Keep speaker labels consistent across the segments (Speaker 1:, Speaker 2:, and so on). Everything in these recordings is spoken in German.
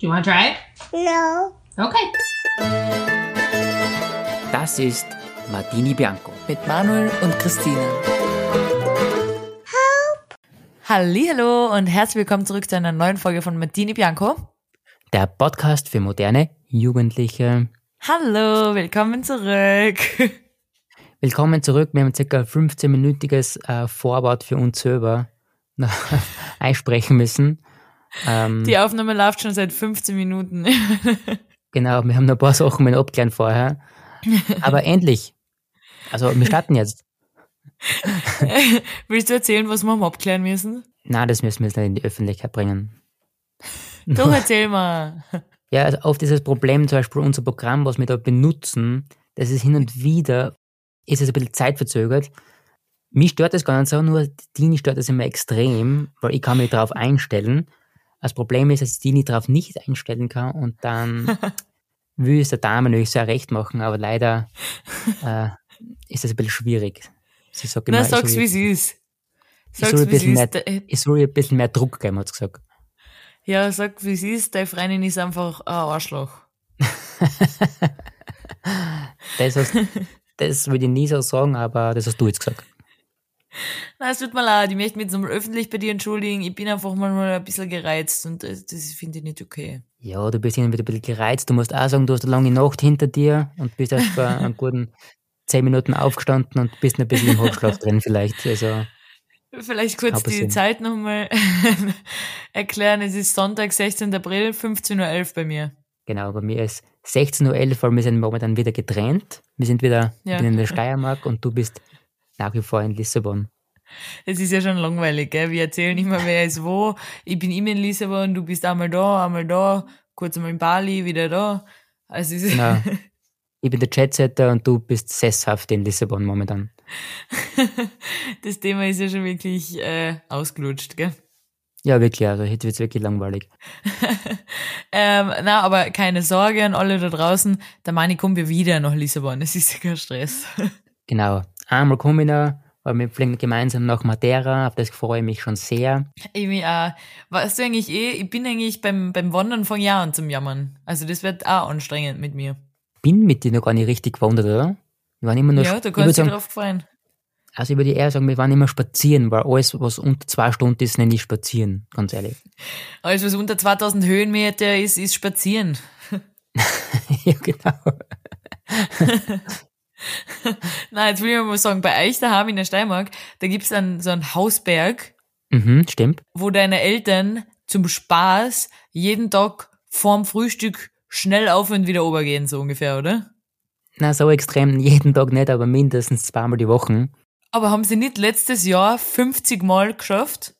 Speaker 1: Do you want to try it?
Speaker 2: No.
Speaker 1: Okay.
Speaker 3: Das ist Martini Bianco.
Speaker 4: mit Manuel und Christine. Hallo und herzlich willkommen zurück zu einer neuen Folge von Martini Bianco.
Speaker 3: Der Podcast für moderne Jugendliche.
Speaker 4: Hallo, willkommen zurück.
Speaker 3: Willkommen zurück. Wir haben circa 15-minütiges äh, Vorwort für uns selber einsprechen müssen. Ähm,
Speaker 4: Die Aufnahme läuft schon seit 15 Minuten.
Speaker 3: genau, wir haben noch ein paar Sachen mit abklären vorher. Aber endlich. Also, wir starten jetzt.
Speaker 4: Willst du erzählen, was wir haben abklären müssen?
Speaker 3: Na, das müssen wir jetzt nicht in die Öffentlichkeit bringen.
Speaker 4: Doch, erzähl mal.
Speaker 3: Ja, also auf dieses Problem, zum Beispiel unser Programm, was wir da benutzen, das ist hin und wieder, ist es ein bisschen zeitverzögert. Mich stört das gar nicht so, nur Dini stört das immer extrem, weil ich kann mich darauf einstellen. Das Problem ist, dass Dini darauf nicht einstellen kann und dann will es der Dame natürlich sehr recht machen, aber leider äh, ist das ein bisschen schwierig. Sie sagt immer,
Speaker 4: Na,
Speaker 3: ich
Speaker 4: sag's
Speaker 3: soll-
Speaker 4: wie es ist.
Speaker 3: ich soll
Speaker 4: Sag's
Speaker 3: ein
Speaker 4: wie es
Speaker 3: bisschen mehr, ich soll ein bisschen mehr Druck geben, hat sie gesagt.
Speaker 4: Ja, sag wie es ist. Deine Freundin ist einfach ein Arschloch.
Speaker 3: Das, hast, das würde ich nie so sagen, aber das hast du jetzt gesagt.
Speaker 4: Na, es tut mir leid. Ich möchte mich jetzt nochmal öffentlich bei dir entschuldigen. Ich bin einfach manchmal ein bisschen gereizt und das, das finde ich nicht okay.
Speaker 3: Ja, du bist immer wieder ein bisschen gereizt. Du musst auch sagen, du hast eine lange Nacht hinter dir und bist erst vor einen guten zehn Minuten aufgestanden und bist noch ein bisschen im Halbschlaf drin vielleicht. Also,
Speaker 4: Vielleicht kurz die
Speaker 3: passieren.
Speaker 4: Zeit nochmal erklären. Es ist Sonntag, 16. April, 15.11 Uhr bei mir.
Speaker 3: genau, bei mir ist 16.11 Uhr, weil wir sind momentan wieder getrennt. Wir sind wieder
Speaker 4: Ja.
Speaker 3: in der Steiermark und du bist nach wie vor in Lissabon.
Speaker 4: Es ist ja schon langweilig, gell? Wir erzählen immer, wer ist wo. Ich bin immer in Lissabon, du bist einmal da, einmal da, kurz einmal in Bali, wieder da. Also es ist
Speaker 3: Genau. Ich bin der Chatsetter und du bist sesshaft in Lissabon momentan.
Speaker 4: das Thema ist ja schon wirklich äh, ausgelutscht, gell?
Speaker 3: Ja, wirklich, also jetzt wird's wirklich langweilig.
Speaker 4: Ähm, na, aber keine Sorge an alle da draußen. Der Mani kommt ja wieder nach Lissabon. Es ist ja kein Stress.
Speaker 3: Genau. Einmal komme ich noch, weil wir fliegen gemeinsam nach Madeira, auf das freue ich mich schon sehr.
Speaker 4: Ich mich auch. Weißt du eigentlich eh, ich bin eigentlich beim, beim Wandern von Jahren zum Jammern. Also das wird auch anstrengend mit mir.
Speaker 3: Bin mit dir noch gar nicht richtig gewandert, oder? Wir waren immer nur
Speaker 4: ja, du kannst dich drauf freuen.
Speaker 3: Also ich würde eher sagen, wir waren immer spazieren, weil alles, was unter zwei Stunden ist, nenne ich spazieren, ganz ehrlich.
Speaker 4: Alles, was unter 2000 Höhenmeter ist, ist spazieren.
Speaker 3: ja, genau.
Speaker 4: Na, jetzt will ich mal sagen, bei euch daheim in der Steiermark, da gibt's dann so einen Hausberg,
Speaker 3: Mhm, stimmt.
Speaker 4: wo deine Eltern zum Spaß jeden Tag vorm Frühstück schnell auf und wieder obergehen, so ungefähr, oder?
Speaker 3: Na, so extrem jeden Tag nicht, aber mindestens zweimal die Woche.
Speaker 4: Aber haben sie nicht letztes Jahr 50 Mal geschafft?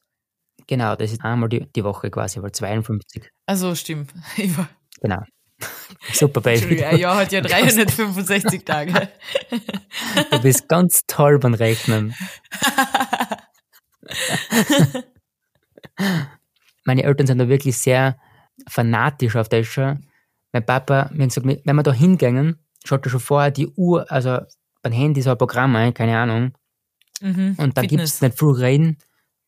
Speaker 3: Genau, das ist einmal die, die Woche quasi, aber 52.
Speaker 4: Also stimmt.
Speaker 3: Genau. Super, Baby.
Speaker 4: Ein Jahr hat ja 365 Tage.
Speaker 3: Du bist ganz toll beim Rechnen. Meine Eltern sind da wirklich sehr fanatisch auf das schon. Mein Papa, mir hat gesagt, wenn wir da hingehen, schaut er schon vorher die Uhr, also beim Handy so ein Programm ein, keine Ahnung.
Speaker 4: Mhm.
Speaker 3: Und da gibt es nicht viel reden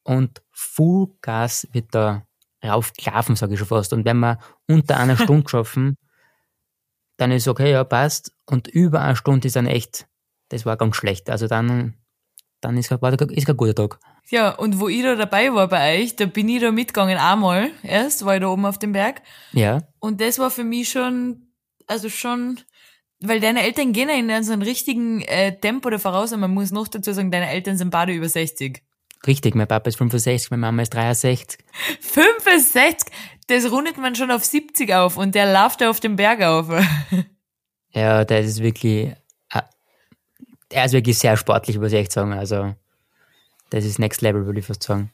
Speaker 3: und Fullgas wird da raufgelaufen, sage ich schon fast. Und wenn wir unter einer Stunde schaffen, dann ist okay, ja, passt. Und über eine Stunde ist dann echt, das war ganz schlecht. Also dann, dann ist, war ist kein guter Tag.
Speaker 4: Ja, und wo ich da dabei war bei euch, da bin ich da mitgegangen einmal erst, war ich da oben auf dem Berg.
Speaker 3: Ja,
Speaker 4: Und das war für mich schon, also schon, weil deine Eltern gehen ja in so einem richtigen äh, Tempo da voraus und man muss noch dazu sagen, deine Eltern sind beide über 60.
Speaker 3: richtig. Mein Papa ist 65, meine Mama ist 63.
Speaker 4: 65? Das rundet man schon auf 70 auf und der läuft da auf dem Berg auf.
Speaker 3: Ja, der ist wirklich, äh, er ist wirklich sehr sportlich, muss ich echt sagen. Also, das ist Next Level, würde ich fast sagen.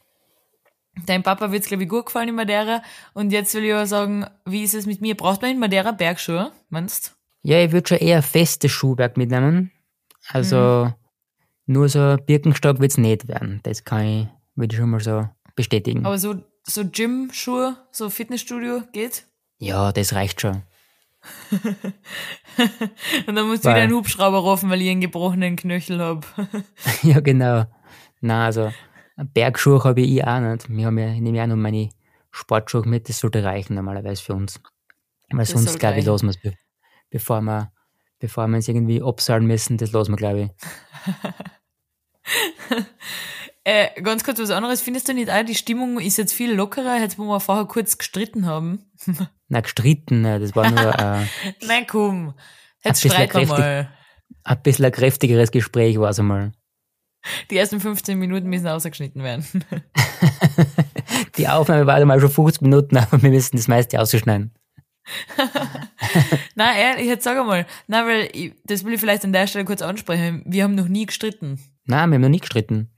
Speaker 4: Dein Papa wird's glaube ich, gut gefallen in Madeira. Und jetzt will ich aber sagen, wie ist es mit mir? Braucht man in Madeira Bergschuhe, meinst
Speaker 3: Ja, ich würde schon eher festes Schuhwerk mitnehmen. Also nur so ein Birkenstock wird's nicht werden. Das kann ich, würde ich schon mal so bestätigen.
Speaker 4: Aber so, so Gym-Schuhe, so Fitnessstudio geht?
Speaker 3: ja, das reicht schon.
Speaker 4: Und dann musst du wieder einen Hubschrauber rufen, weil ich einen gebrochenen Knöchel hab.
Speaker 3: ja, genau. Na, also Bergschuhe habe ich auch nicht. Wir haben ja, ich nehme ja auch noch meine Sportschuhe mit, das sollte reichen normalerweise für uns. Weil
Speaker 4: Das
Speaker 3: sonst, glaube ich, lassen wir es, be bevor wir, bevor wir uns irgendwie absahlen müssen, das lassen wir, glaube ich.
Speaker 4: Äh, ganz kurz was anderes. Findest du nicht auch, die Stimmung ist jetzt viel lockerer, als wo wir vorher kurz gestritten haben?
Speaker 3: Na, gestritten, ne, das war nur äh,
Speaker 4: Nein, komm. Jetzt streiten wir mal.
Speaker 3: ein bisschen ein kräftigeres Gespräch war es einmal.
Speaker 4: Die ersten 15 Minuten müssen ausgeschnitten werden.
Speaker 3: Die Aufnahme war einmal schon 50 Minuten, aber wir müssen das meiste ausschneiden.
Speaker 4: Nein, ehrlich, jetzt sag einmal. Nein, weil ich, das will ich vielleicht an der Stelle kurz ansprechen. Wir haben noch nie gestritten.
Speaker 3: Nein, wir haben noch nie gestritten.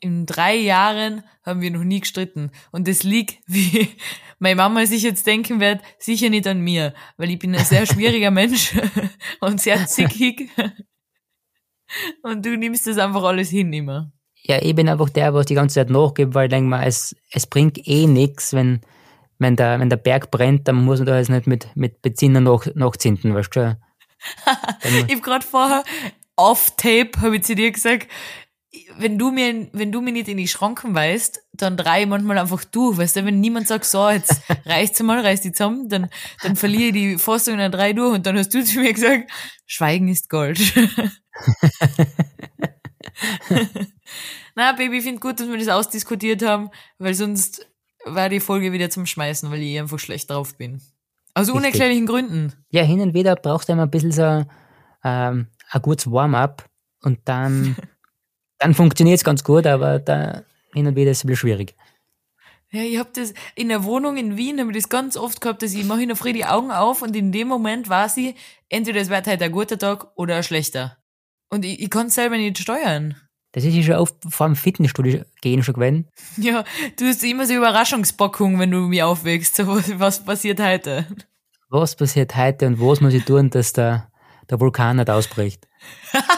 Speaker 4: In drei Jahren haben wir noch nie gestritten. Und das liegt, wie meine Mama sich jetzt denken wird, sicher nicht an mir. Weil ich bin ein sehr schwieriger Mensch und sehr zickig. Und du nimmst das einfach alles hin immer.
Speaker 3: Ja, ich bin einfach der, was die ganze Zeit nachgibt, weil ich denke mal, es, es bringt eh nichts, wenn, wenn, der, wenn der Berg brennt, dann muss man da jetzt nicht mit, mit Benziner nach, weißt du?
Speaker 4: Ich hab grad vorher off Tape habe ich zu dir gesagt, wenn du mir wenn du mir nicht in die Schranken weist, dann drei ich manchmal einfach du, weißt du, wenn niemand sagt so, jetzt reicht's mal, reiß die zusammen, dann dann verliere ich die Fassung in der drei durch und dann hast du zu mir gesagt, Schweigen ist Gold. Na, Baby, ich finde gut, dass wir das ausdiskutiert haben, weil sonst war die Folge wieder zum Schmeißen, weil ich einfach schlecht drauf bin. Aus unerklärlichen Gründen.
Speaker 3: Ja, hin und wieder brauchst du immer ein bisschen so ähm, ein gutes Warm-up und dann, dann funktioniert es ganz gut, aber da hin und wieder ist es ein bisschen schwierig.
Speaker 4: Ja, ich hab das in der Wohnung in Wien, habe ich das ganz oft gehabt, dass ich mache in der Früh die Augen auf und in dem Moment weiß ich, entweder es wird heute ein guter Tag oder ein schlechter. Und ich, ich kann selber nicht steuern.
Speaker 3: Das ist ja schon oft vor dem Fitnessstudio gehen schon gewesen.
Speaker 4: Ja, du hast immer so Überraschungspackung, wenn du mich aufwächst. So, was, was passiert heute?
Speaker 3: Was passiert heute und was muss ich tun, dass der, der Vulkan nicht ausbricht?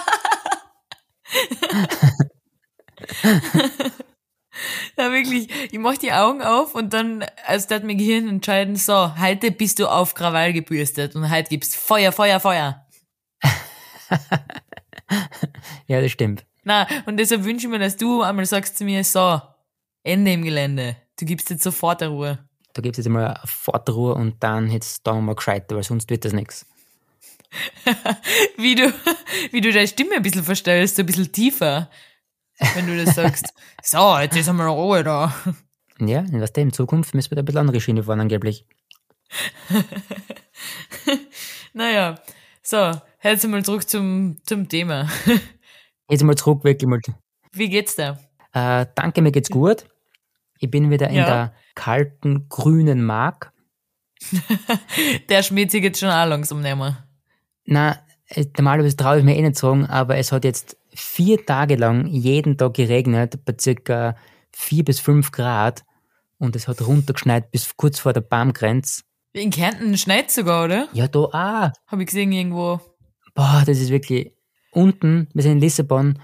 Speaker 4: Ja, wirklich, ich mach die Augen auf und dann, als das mein Gehirn entscheiden, so, heute bist du auf Krawall gebürstet und heute gibt's Feuer, Feuer, Feuer.
Speaker 3: Ja, das stimmt.
Speaker 4: Na, und deshalb wünsche ich mir, dass du einmal sagst zu mir, so, Ende im Gelände. Du gibst jetzt sofort eine Ruhe.
Speaker 3: Da gibt es jetzt mal eine Vorderruhe und dann jetzt da mal gescheiter, weil sonst wird das nichts.
Speaker 4: Wie du, wie du deine Stimme ein bisschen verstellst, so ein bisschen tiefer, wenn du das sagst. so, jetzt ist einmal Ruhe da.
Speaker 3: Ja, was denn? In Zukunft müssen wir da ein bisschen andere Schiene fahren, angeblich.
Speaker 4: Naja, so, jetzt mal zurück zum, zum Thema.
Speaker 3: Jetzt mal zurück, wirklich mal.
Speaker 4: Wie geht's dir?
Speaker 3: Äh, danke, mir geht's gut. Ich bin wieder in
Speaker 4: Ja.
Speaker 3: der kalten, grünen Mark.
Speaker 4: Der schmiert sich jetzt schon auch langsam nehmen.
Speaker 3: Na, äh, normalerweise traue ich mir eh nicht sagen, aber es hat jetzt vier Tage lang jeden Tag geregnet, bei circa vier bis fünf Grad. Und es hat runtergeschneit bis kurz vor der Baumgrenze.
Speaker 4: In Kärnten schneit sogar, oder?
Speaker 3: Ja, da auch.
Speaker 4: Habe ich gesehen irgendwo.
Speaker 3: Boah, das ist wirklich unten. Wir sind in Lissabon.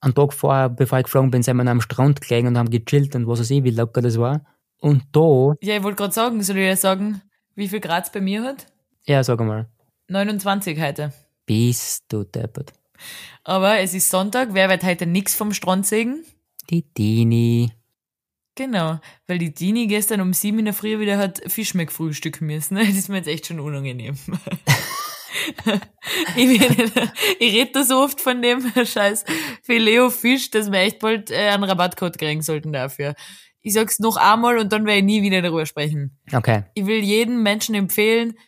Speaker 3: Einen Tag vorher, bevor ich geflogen bin, sind wir am Strand gelegen und haben gechillt und was weiß ich, wie locker das war. Und da,
Speaker 4: Ja, ich wollte gerade sagen, soll ich dir sagen, wie viel Grad es bei mir hat?
Speaker 3: ja, sag mal,
Speaker 4: 29 heute.
Speaker 3: bist du deppert.
Speaker 4: Aber es ist Sonntag, wer wird heute nix vom Strand sehen?
Speaker 3: Die Dini.
Speaker 4: Genau, weil die Dini gestern um sieben in der Früh wieder hat Fischmeck frühstücken müssen. Das ist mir jetzt echt schon unangenehm. ich, ich rede da so oft von dem scheiß Filet-Fisch, dass wir echt bald äh, einen Rabattcode kriegen sollten dafür. Ich sag's noch einmal und dann werde ich nie wieder darüber sprechen.
Speaker 3: Okay.
Speaker 4: Ich will jedem Menschen empfehlen,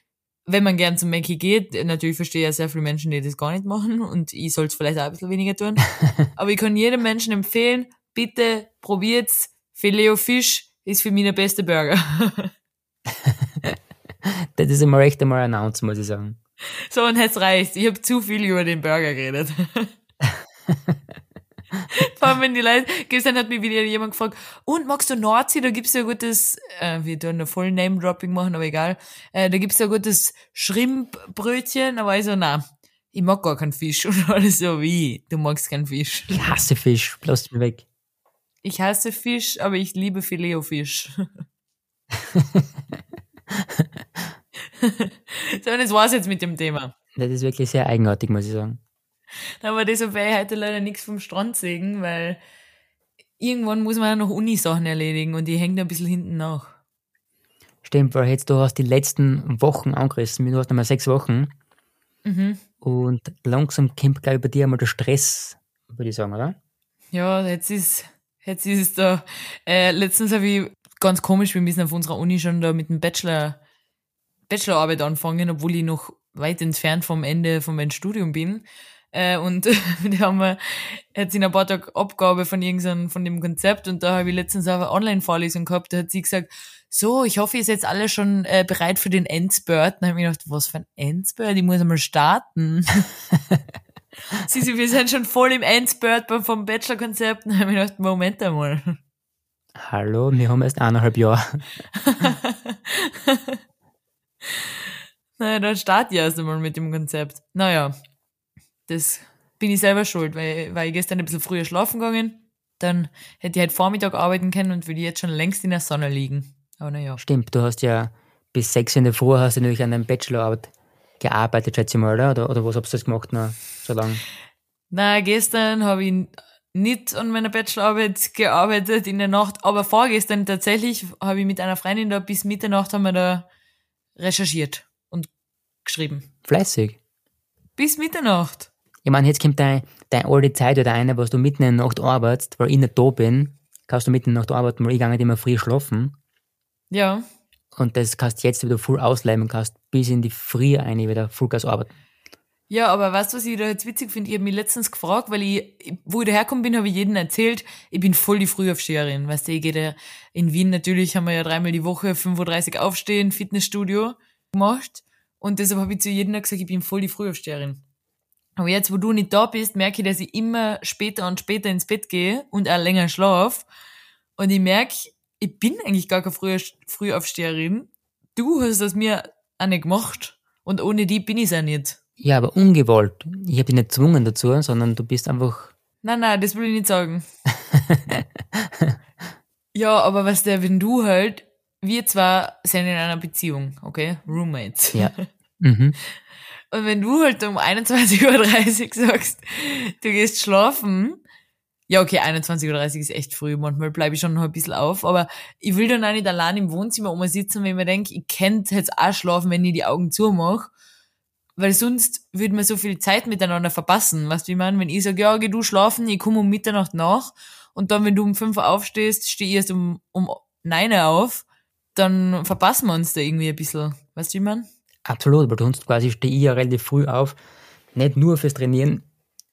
Speaker 4: wenn man gern zum Mackie geht, natürlich verstehe ich ja sehr viele Menschen, die das gar nicht machen und ich soll es vielleicht auch ein bisschen weniger tun, aber ich kann jedem Menschen empfehlen, bitte probiert's, Filet Fisch ist für mich der beste Burger.
Speaker 3: Das ist immer recht einmal announced, muss ich sagen.
Speaker 4: so, und jetzt reicht's. Ich habe zu viel über den Burger geredet. Vor allem, wenn die Leute, gestern hat mich wieder jemand gefragt, und magst du Nordsee? Da gibt's ja gutes, äh, wir tun ein voll Name-Dropping machen, aber egal. Äh, da gibt's ja gutes Schrimpbrötchen, aber ich so, na, ich mag gar keinen Fisch. Und alles so, wie, du magst keinen Fisch.
Speaker 3: Ich hasse Fisch, bloß mich weg.
Speaker 4: Ich hasse Fisch, aber ich liebe Filet-O-Fisch. so, und das war's jetzt mit dem Thema.
Speaker 3: Das ist wirklich sehr eigenartig, muss ich sagen.
Speaker 4: Aber deshalb werde ich heute leider nichts vom Strand sehen, weil irgendwann muss man ja noch Uni-Sachen erledigen und die hängt ein bisschen hinten nach.
Speaker 3: Stimmt, weil jetzt du hast die letzten Wochen angerissen. Du hast nochmal sechs Wochen.
Speaker 4: Mhm.
Speaker 3: Und langsam kommt, glaube ich, bei dir einmal der Stress, würde ich sagen, oder?
Speaker 4: Ja, jetzt ist, jetzt ist es da. Äh, letztens habe ich ganz komisch, wir müssen auf unserer Uni schon da mit dem Bachelor, Bachelorarbeit anfangen, obwohl ich noch weit entfernt vom Ende von meinem Studium bin. Äh, und die haben wir jetzt in ein paar Tagen Abgabe von irgendeinem, von dem Konzept und da habe ich letztens auch eine Online-Vorlesung gehabt, da hat sie gesagt, so, ich hoffe, ihr seid alle schon äh, bereit für den Endspurt. Dann habe ich mir gedacht, was für ein Endspurt? Ich muss einmal starten. sie, sie, wir sind schon voll im Endspurt vom Bachelor-Konzept. Dann habe ich mir gedacht, Moment einmal.
Speaker 3: Hallo, wir haben erst eineinhalb Jahre.
Speaker 4: naja, dann starte ich erst einmal mit dem Konzept. Naja, das bin ich selber schuld, weil, weil ich gestern ein bisschen früher schlafen gegangen. Dann hätte ich halt Vormittag arbeiten können und würde jetzt schon längst in der Sonne liegen. Aber naja.
Speaker 3: Stimmt, du hast ja bis sechs in der Früh hast du natürlich an deinem Bachelorarbeit gearbeitet, schätze ich mal, oder? Oder was hast du das gemacht noch so lange?
Speaker 4: Na, gestern habe ich nicht an meiner Bachelorarbeit gearbeitet in der Nacht, aber vorgestern tatsächlich habe ich mit einer Freundin da bis Mitternacht haben wir da recherchiert und geschrieben.
Speaker 3: Fleißig.
Speaker 4: Bis Mitternacht.
Speaker 3: Ich meine, jetzt kommt deine, deine alte Zeit oder eine, was du mitten in der Nacht arbeitest, weil ich nicht da bin, kannst du mitten in der Nacht arbeiten, weil ich gehe nicht immer früh schlafen.
Speaker 4: Ja.
Speaker 3: Und das kannst du jetzt wieder voll ausleiben, kannst bis in die Früh eine wieder Vollgas arbeiten.
Speaker 4: Ja, aber weißt du, was ich da jetzt witzig finde? Ich habe mich letztens gefragt, weil ich, wo ich dahergekommen bin, habe ich jedem erzählt, ich bin voll die Frühaufsteherin. Weißt du, ich gehe da in Wien natürlich, haben wir ja dreimal die Woche 5.30 Uhr aufstehen, Fitnessstudio gemacht. Und deshalb habe ich zu jedem gesagt, ich bin voll die Frühaufsteherin. Aber jetzt, wo du nicht da bist, merke ich, dass ich immer später und später ins Bett gehe und auch länger schlaf. Und ich merke, ich bin eigentlich gar keine Früh Frühaufsteherin. Du hast das mir auch nicht gemacht. Und ohne die bin ich es auch nicht.
Speaker 3: Ja, aber ungewollt. Ich habe dich nicht gezwungen dazu, sondern du bist einfach.
Speaker 4: Nein, nein, das will ich nicht sagen. ja, aber was der, wenn du halt, wir zwar sind in einer Beziehung, okay? Roommates.
Speaker 3: Ja. Mhm.
Speaker 4: Und wenn du halt um 21.30 Uhr sagst, du gehst schlafen, ja, okay, 21.30 Uhr ist echt früh. Manchmal bleibe ich schon noch ein bisschen auf. Aber ich will dann auch nicht allein im Wohnzimmer oben sitzen, wenn ich mir denke, ich könnte jetzt auch schlafen, wenn ich die Augen zumache. Weil sonst würde man so viel Zeit miteinander verpassen. Weißt du, wie meine? Wenn ich sage, ja, geh du schlafen, ich komme um Mitternacht nach. Und dann, wenn du um 5 Uhr aufstehst, stehe ich erst um, um 9 Uhr auf. Dann verpassen wir uns da irgendwie ein bisschen. Weißt du, wie meine?
Speaker 3: Absolut, weil sonst quasi stehe ich ja relativ früh auf. Nicht nur fürs Trainieren,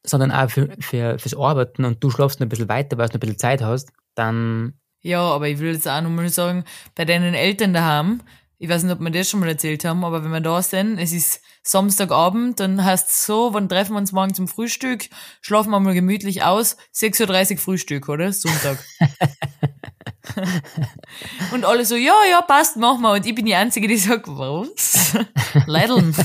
Speaker 3: sondern auch für, für, fürs Arbeiten und du schlafst noch ein bisschen weiter, weil du noch ein bisschen Zeit hast, dann.
Speaker 4: Ja, aber ich will jetzt auch nochmal sagen, bei deinen Eltern daheim, ich weiß nicht, ob wir das schon mal erzählt haben, aber wenn wir da sind, es ist Samstagabend, dann heißt es so, wann treffen wir uns morgen zum Frühstück, schlafen wir mal gemütlich aus, 6.30 Uhr Frühstück, oder? Sonntag. und alle so, ja, ja, passt, mach mal. Und ich bin die Einzige, die sagt, was? Leideln.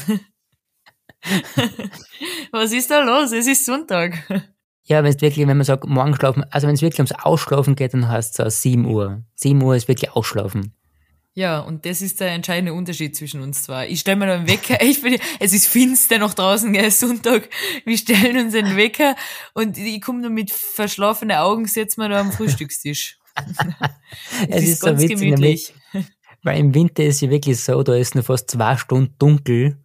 Speaker 4: Was ist da los? Es ist Sonntag.
Speaker 3: Ja, wenn es wirklich, wenn man sagt, morgen schlafen, also wenn es wirklich ums Ausschlafen geht, dann heißt es 7 Uhr. 7 Uhr ist wirklich Ausschlafen.
Speaker 4: Ja, und das ist der entscheidende Unterschied zwischen uns zwei. Ich stelle mir da einen Wecker, ich bin, es ist finster noch draußen, gell, Sonntag. Wir stellen uns einen Wecker und ich komme nur mit verschlafenen Augen, setze mir da am Frühstückstisch.
Speaker 3: es, ist, ist ganz so witzig, gemütlich. Nämlich, weil im Winter ist ja wirklich so, da ist nur fast zwei Stunden dunkel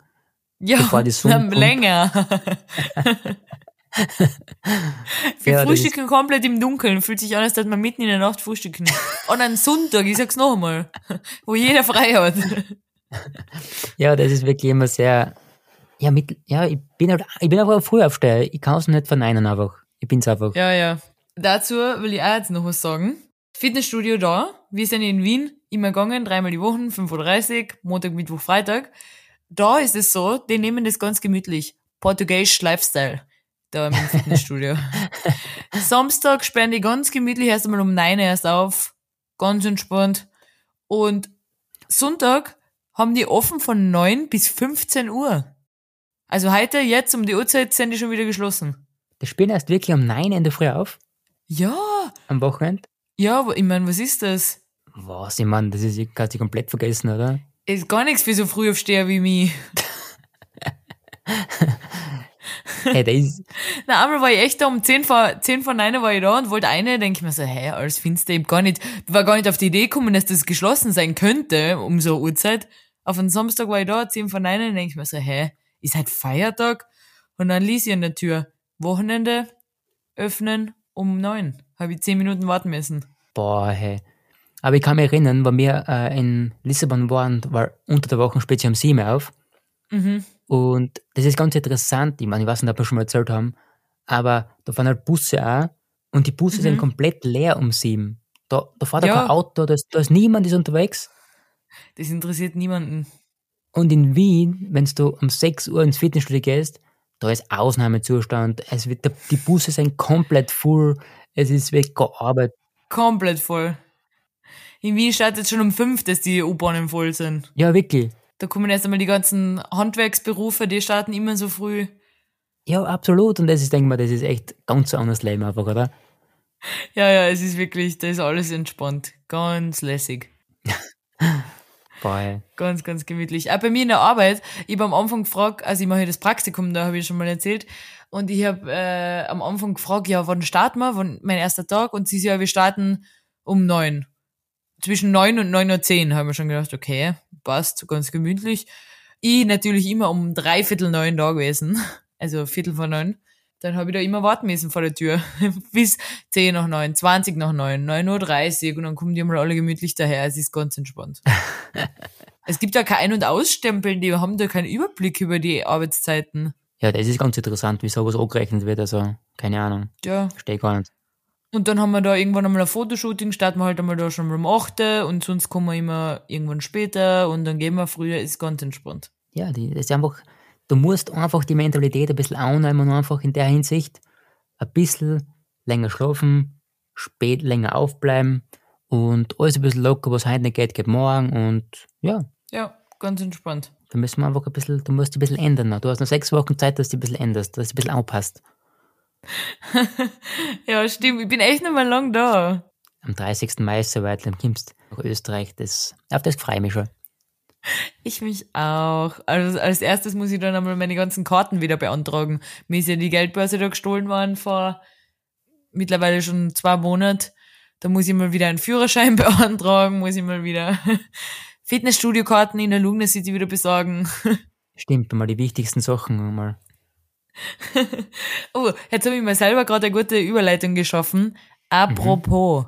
Speaker 4: ja, bevor die Sonne länger. Wir ja, frühstücken komplett im Dunkeln. Fühlt sich an, als dass man mitten in der Nacht frühstücken. Und an Sonntag, ich sag's noch einmal, wo jeder frei hat.
Speaker 3: Ja, das ist wirklich immer sehr, ja, mit, ja, ich bin halt, ich bin einfach früh aufstehen. Ich kann es nicht verneinen einfach. Ich bin's einfach.
Speaker 4: Ja, ja. Dazu will ich auch jetzt noch was sagen. Fitnessstudio da. Wir sind in Wien immer gegangen, dreimal die Woche, 5.30 Uhr, Montag, Mittwoch, Freitag da ist es so, die nehmen das ganz gemütlich. Portugiesisch Lifestyle. Da im Fitnessstudio. Samstag sperren die ganz gemütlich erst einmal um 9 Uhr erst auf. Ganz entspannt. Und Sonntag haben die offen von 9 bis 15 Uhr. Also heute, jetzt um die Uhrzeit sind die schon wieder geschlossen.
Speaker 3: Die spielen erst wirklich um 9 in der Früh auf?
Speaker 4: Ja.
Speaker 3: Am Wochenende?
Speaker 4: Ja, aber ich meine, was ist das?
Speaker 3: Was? Ich meine, das ist, kannst du komplett vergessen, oder?
Speaker 4: Ist gar nichts für so früh aufsteher wie mich.
Speaker 3: hey, der ist.
Speaker 4: Na, einmal war ich echt da um 10 vor, 10 vor 9 war ich da und wollte eine, denke ich mir so, hä, alles finster, ich gar nicht, war gar nicht auf die Idee gekommen, dass das geschlossen sein könnte, um so eine Uhrzeit. Auf einen Samstag war ich da, 10 vor 9, denke ich mir so, hä, ist halt Feiertag? Und dann ließ ich an der Tür, Wochenende, öffnen, um 9. Habe ich 10 Minuten warten müssen.
Speaker 3: Boah, hey. Aber ich kann mich erinnern, wenn wir äh, in Lissabon waren, war unter der Woche speziell um 7 auf.
Speaker 4: Mhm.
Speaker 3: Und das ist ganz interessant. Ich meine, ich weiß nicht, ob wir schon mal erzählt haben, aber da fahren halt Busse auch und die Busse
Speaker 4: Mhm.
Speaker 3: sind komplett leer um sieben. Da, da fährt auch
Speaker 4: Ja.
Speaker 3: kein Auto, da ist, da ist niemand ist unterwegs.
Speaker 4: Das interessiert niemanden.
Speaker 3: Und in Wien, wenn du um 6 Uhr ins Fitnessstudio gehst, da ist Ausnahmezustand. Es wird, die Busse sind komplett voll. Es ist wirklich Arbeit.
Speaker 4: Komplett voll. In Wien startet schon um 5, dass die U-Bahnen voll sind.
Speaker 3: Ja, wirklich.
Speaker 4: Da kommen erst einmal die ganzen Handwerksberufe, die starten immer so früh.
Speaker 3: Ja, absolut. Und das ist, denke ich mal, das ist echt ganz ein anderes Leben einfach, oder?
Speaker 4: Ja, ja, es ist wirklich, da ist alles entspannt. Ganz lässig.
Speaker 3: Ey.
Speaker 4: Ganz, ganz gemütlich. Auch bei mir in der Arbeit, ich habe am Anfang gefragt, also ich mache ja das Praktikum, da habe ich schon mal erzählt, und ich habe äh, am Anfang gefragt, ja, wann starten wir, wann mein erster Tag? Und sie so, ja, wir starten um neun. Zwischen neun und neun Uhr zehn haben wir schon gedacht, okay, passt, ganz gemütlich. Ich natürlich immer um dreiviertel neun da gewesen, also viertel vor neun. Dann habe ich da immer warten müssen vor der Tür. Bis zehn nach neun, zwanzig nach neun, neun Uhr dreißig und dann kommen die mal alle gemütlich daher. Es ist ganz entspannt. es gibt da kein Ein- und Ausstempeln, die haben da keinen Überblick über die Arbeitszeiten.
Speaker 3: Ja, das ist ganz interessant, wie sowas angerechnet wird. Also, keine Ahnung.
Speaker 4: Ja.
Speaker 3: Verstehe gar nicht.
Speaker 4: Und dann haben wir da irgendwann einmal ein Fotoshooting, starten wir halt einmal da schon mal um 8 Uhr und sonst kommen wir immer irgendwann später und dann gehen wir früher, ist ganz entspannt.
Speaker 3: Ja, die, das ist einfach, du musst einfach die Mentalität ein bisschen annehmen und einfach in der Hinsicht ein bisschen länger schlafen, spät länger aufbleiben und alles ein bisschen locker, was heute nicht geht, geht morgen und ja,
Speaker 4: Ja, ganz entspannt.
Speaker 3: da müssen wir einfach ein bisschen, du musst dich ein bisschen ändern. noch. Du hast noch sechs Wochen Zeit, dass du dich ein bisschen änderst, dass du ein bisschen anpasst.
Speaker 4: Ja, stimmt, ich bin echt nicht mehr lang da.
Speaker 3: Am 30. Mai ist soweit, dann kommst du nach Österreich, das, auf das freue ich mich schon.
Speaker 4: Ich mich auch. Also als erstes muss ich dann einmal meine ganzen Karten wieder beantragen. Mir ist ja die Geldbörse da gestohlen worden vor mittlerweile schon zwei Monaten. Da muss ich mal wieder einen Führerschein beantragen, muss ich mal wieder Fitnessstudio-Karten in der Lugner City wieder besorgen.
Speaker 3: Stimmt, mal die wichtigsten Sachen mal.
Speaker 4: Oh, jetzt habe ich mir selber gerade eine gute Überleitung geschaffen. Apropos.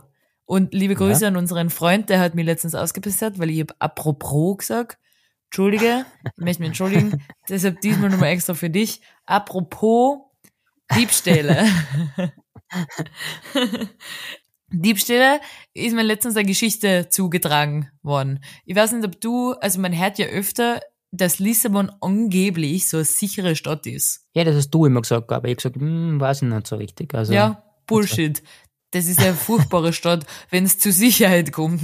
Speaker 4: Und liebe Grüße
Speaker 3: Ja.
Speaker 4: an unseren Freund, der hat mir letztens ausgebessert, weil ich habe apropos gesagt. Entschuldige, ich möchte mich entschuldigen. Deshalb diesmal nochmal extra für dich. Apropos Diebstähle. Diebstähle ist mir letztens eine Geschichte zugetragen worden. Ich weiß nicht, ob du, also man hört ja öfter, dass Lissabon angeblich so eine sichere Stadt ist.
Speaker 3: Ja, das hast du immer gesagt, aber ich hab gesagt, hm, weiß ich nicht so richtig. Also,
Speaker 4: Ja, Bullshit. Das ist eine furchtbare Stadt, wenn es zu Sicherheit kommt.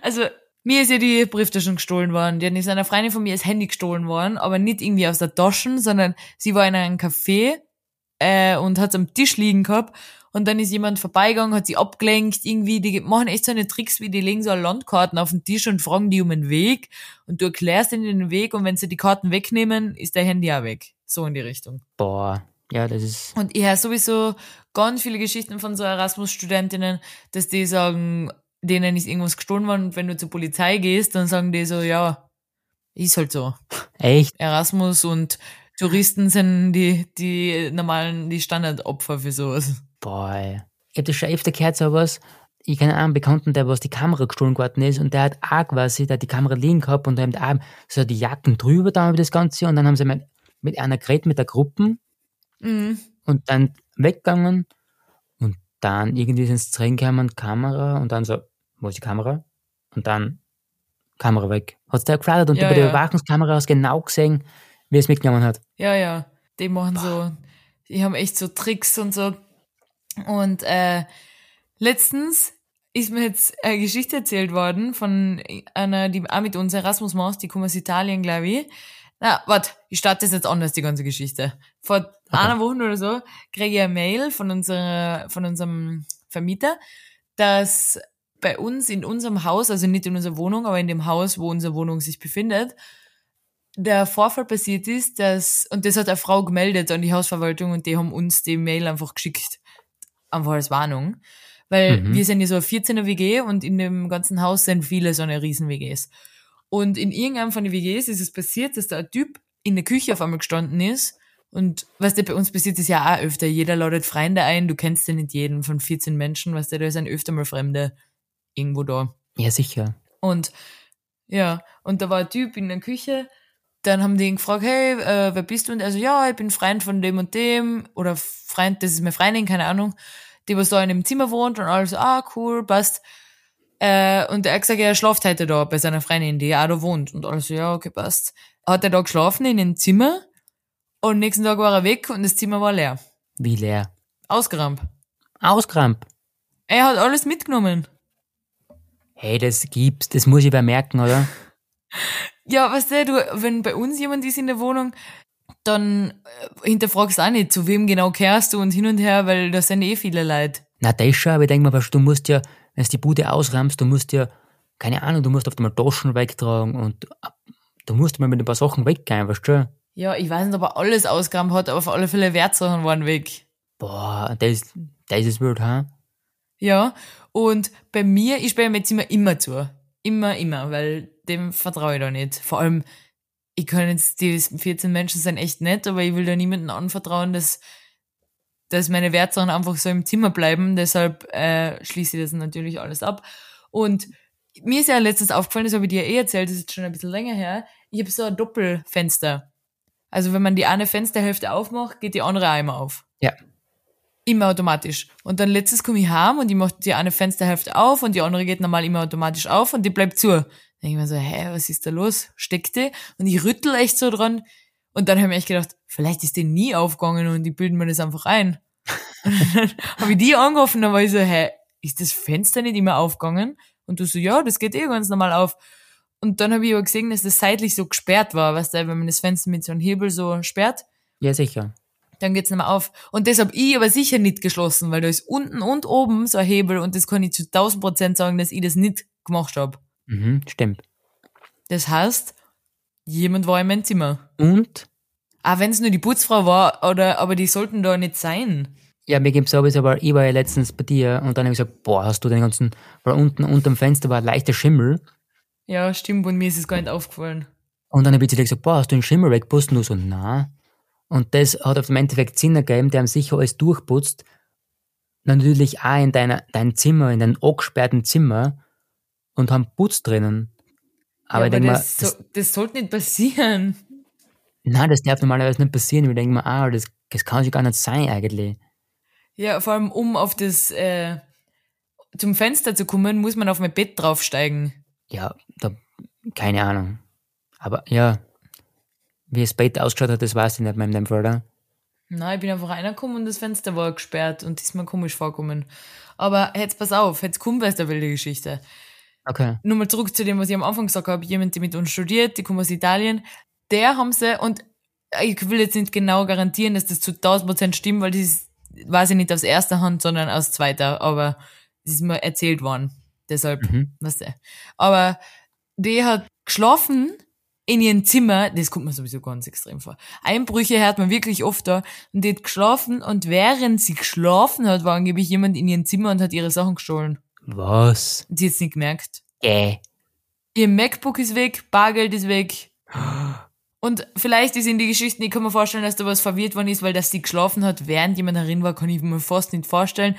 Speaker 4: Also, mir ist ja die Brieftasche gestohlen worden. Die ist einer Freundin von mir das Handy gestohlen worden, aber nicht irgendwie aus der Tasche, sondern sie war in einem Café äh, und hat am Tisch liegen gehabt. Und dann ist jemand vorbeigegangen, hat sie abgelenkt, irgendwie, die machen echt so eine Tricks, wie die legen so eine Landkarten auf den Tisch und fragen die um den Weg. Und du erklärst ihnen den Weg und wenn sie die Karten wegnehmen, ist der Handy auch weg. So in die Richtung.
Speaker 3: Boah, ja, das ist,
Speaker 4: Und ich höre sowieso ganz viele Geschichten von so Erasmus-Studentinnen, dass die sagen, denen ist irgendwas gestohlen worden und wenn du zur Polizei gehst, dann sagen die so, ja, ist halt so.
Speaker 3: echt,
Speaker 4: Erasmus und Touristen sind die, die normalen, die Standardopfer für sowas.
Speaker 3: boah, ich hab das schon öfter gehört, sowas. Ich kenne einen Bekannten, der was die Kamera gestohlen geworden ist und der hat auch quasi, der hat die Kamera liegen gehabt und dann auch so die Jacken drüber da über das Ganze und dann haben sie mit, mit einer geredet, mit der Gruppe
Speaker 4: Mhm.
Speaker 3: Und dann weggegangen und dann irgendwie sind sie reingekommen, Kamera und dann so, wo ist die Kamera? Und dann Kamera weg. Hat's der geflattert und
Speaker 4: Ja,
Speaker 3: über die
Speaker 4: ja.
Speaker 3: Überwachungskamera hast genau gesehen, wie er es mitgenommen hat.
Speaker 4: Ja, ja. Die machen so, die haben echt so Tricks und so. Und äh, letztens ist mir jetzt eine Geschichte erzählt worden von einer, die auch mit uns Erasmus macht, die kommt aus Italien, glaube ich. Na, warte, ich starte das jetzt anders, die ganze Geschichte. Vor einer Woche oder so kriege ich eine Mail von, unserer, von unserem Vermieter, dass bei uns in unserem Haus, also nicht in unserer Wohnung, aber in dem Haus, wo unsere Wohnung sich befindet, der Vorfall passiert ist, dass, und das hat eine Frau gemeldet an die Hausverwaltung und die haben uns die Mail einfach geschickt. Einfach als Warnung. Weil
Speaker 3: Mhm.
Speaker 4: wir sind ja so eine 14er WG und in dem ganzen Haus sind viele so eine riesen WGs. Und in irgendeinem von den WGs ist es passiert, dass da ein Typ in der Küche auf einmal gestanden ist. Und was der bei uns passiert, ist ja auch öfter. Jeder ladet Freunde ein, du kennst ja nicht jeden von 14 Menschen, was der, da sind öfter mal Fremde irgendwo da.
Speaker 3: Ja, sicher.
Speaker 4: Und ja, und da war ein Typ in der Küche, dann haben die ihn gefragt, hey, äh, wer bist du? Und er so, ja, ich bin Freund von dem und dem, oder Freund, das ist meine Freundin, keine Ahnung, die was da in dem Zimmer wohnt und alles, ah, cool, passt. Äh, und er hat gesagt, er schlaft heute da bei seiner Freundin, die auch da wohnt. Und alles so, ja, okay, passt. Hat er da geschlafen in dem Zimmer und nächsten Tag war er weg und das Zimmer war leer.
Speaker 3: Wie leer.
Speaker 4: Ausgerammt.
Speaker 3: Auskramp.
Speaker 4: Er hat alles mitgenommen.
Speaker 3: Hey, das gibt's, das muss ich wer merken, oder?
Speaker 4: Ja, weißt du, du, wenn bei uns jemand ist in der Wohnung, dann äh, hinterfragst du auch nicht, zu wem genau kehrst du und hin und her, weil da sind eh viele Leute.
Speaker 3: Na, das schon, aber ich denke mal, weißt du, du musst ja, wenn du die Bude ausrammst, du musst ja, keine Ahnung, du musst auf einmal Taschen wegtragen und äh, du musst mal mit ein paar Sachen weggehen, weißt du?
Speaker 4: Ja, ich weiß nicht, ob er alles ausgerammt hat, aber auf alle Fälle Wertsachen waren weg.
Speaker 3: Boah, das, das ist wild, ha?
Speaker 4: Ja, und bei mir, ich sperre mein Zimmer immer zu. Immer, immer, weil dem vertraue ich da nicht. Vor allem, ich kann jetzt, die 14 Menschen sind echt nett, aber ich will da niemandem anvertrauen, dass, dass meine Wertsachen einfach so im Zimmer bleiben. Deshalb äh, schließe ich das natürlich alles ab. Und mir ist ja letztens aufgefallen, das habe ich dir eh erzählt, das ist jetzt schon ein bisschen länger her. Ich habe so ein Doppelfenster. Also wenn man die eine Fensterhälfte aufmacht, geht die andere immer auf.
Speaker 3: Ja.
Speaker 4: Immer automatisch. Und dann letztes komme ich heim und ich mache die eine Fensterhälfte auf und die andere geht normal immer automatisch auf und die bleibt zu. Dann denke ich mir so, hä, was ist da los? Steckt die? Und ich rüttel echt so dran. Und dann habe ich mir echt gedacht, vielleicht ist die nie aufgegangen und die bilden mir das einfach ein. und dann habe ich die angerufen, dann war ich so, hä, ist das Fenster nicht immer aufgegangen? Und du so, ja, das geht eh ganz normal auf. Und dann habe ich aber gesehen, dass das seitlich so gesperrt war, weißt du, wenn man das Fenster mit so einem Hebel so sperrt,
Speaker 3: Ja, sicher.
Speaker 4: dann geht's nicht mehr auf. Und das hab ich aber sicher nicht geschlossen, weil da ist unten und oben so ein Hebel und das kann ich zu 1000 Prozent sagen, dass ich das nicht gemacht hab.
Speaker 3: Mhm, stimmt.
Speaker 4: Das heißt, jemand war in meinem Zimmer.
Speaker 3: Und?
Speaker 4: Auch wenn es nur die Putzfrau war, oder, aber die sollten da nicht sein.
Speaker 3: Ja, mir gibt's sowieso, aber ich war ja letztens bei dir und dann habe ich gesagt, boah, hast du den ganzen, weil unten unterm Fenster war ein leichter Schimmel
Speaker 4: Ja, stimmt, und mir ist es gar nicht aufgefallen.
Speaker 3: und dann habe ich zu dir gesagt, boah, hast du den Schimmel weggeputzt? Und du so, na. Und das hat auf dem Endeffekt Sinn ergeben, der haben sicher alles durchputzt. Natürlich auch in deiner, dein Zimmer, in deinem angesperrten Zimmer und haben Putz drinnen. Aber
Speaker 4: ja,
Speaker 3: ich denke mal,
Speaker 4: das,
Speaker 3: das,
Speaker 4: so, das sollte nicht passieren.
Speaker 3: Nein, das darf normalerweise nicht passieren. Ich denke mir, ah, das, das kann sich gar nicht sein eigentlich.
Speaker 4: Ja, vor allem um auf das, äh, zum Fenster zu kommen, muss man auf mein Bett draufsteigen.
Speaker 3: Ja, da, keine Ahnung. Aber ja, wie das Bett ausgeschaut hat, das weiß ich nicht mehr in dem Fall, oder?
Speaker 4: Nein, ich bin einfach reingekommen und das Fenster war gesperrt und das ist mir komisch vorgekommen. Aber jetzt pass auf, jetzt kommt erst eine wilde Geschichte.
Speaker 3: Okay.
Speaker 4: Nur mal zurück zu dem, was ich am Anfang gesagt habe. Jemand, der mit uns studiert, die kommt aus Italien, der haben sie, und ich will jetzt nicht genau garantieren, dass das zu 1000 Prozent stimmt, weil das ist, weiß ich nicht aus erster Hand, sondern aus zweiter, aber es ist mir erzählt worden. Deshalb,
Speaker 3: Mhm.
Speaker 4: weißt du. Aber die hat geschlafen in ihrem Zimmer, das kommt mir sowieso ganz extrem vor. Einbrüche hört man wirklich oft da. Und die hat geschlafen und während sie geschlafen hat, war angeblich jemand in ihrem Zimmer und hat ihre Sachen gestohlen.
Speaker 3: Was?
Speaker 4: Hat es nicht gemerkt.
Speaker 3: Gäh.
Speaker 4: Ihr MacBook ist weg, Bargeld ist weg. Und vielleicht ist in die Geschichten, ich kann mir vorstellen, dass da was verwirrt worden ist, weil dass sie geschlafen hat, während jemand darin war, kann ich mir fast nicht vorstellen.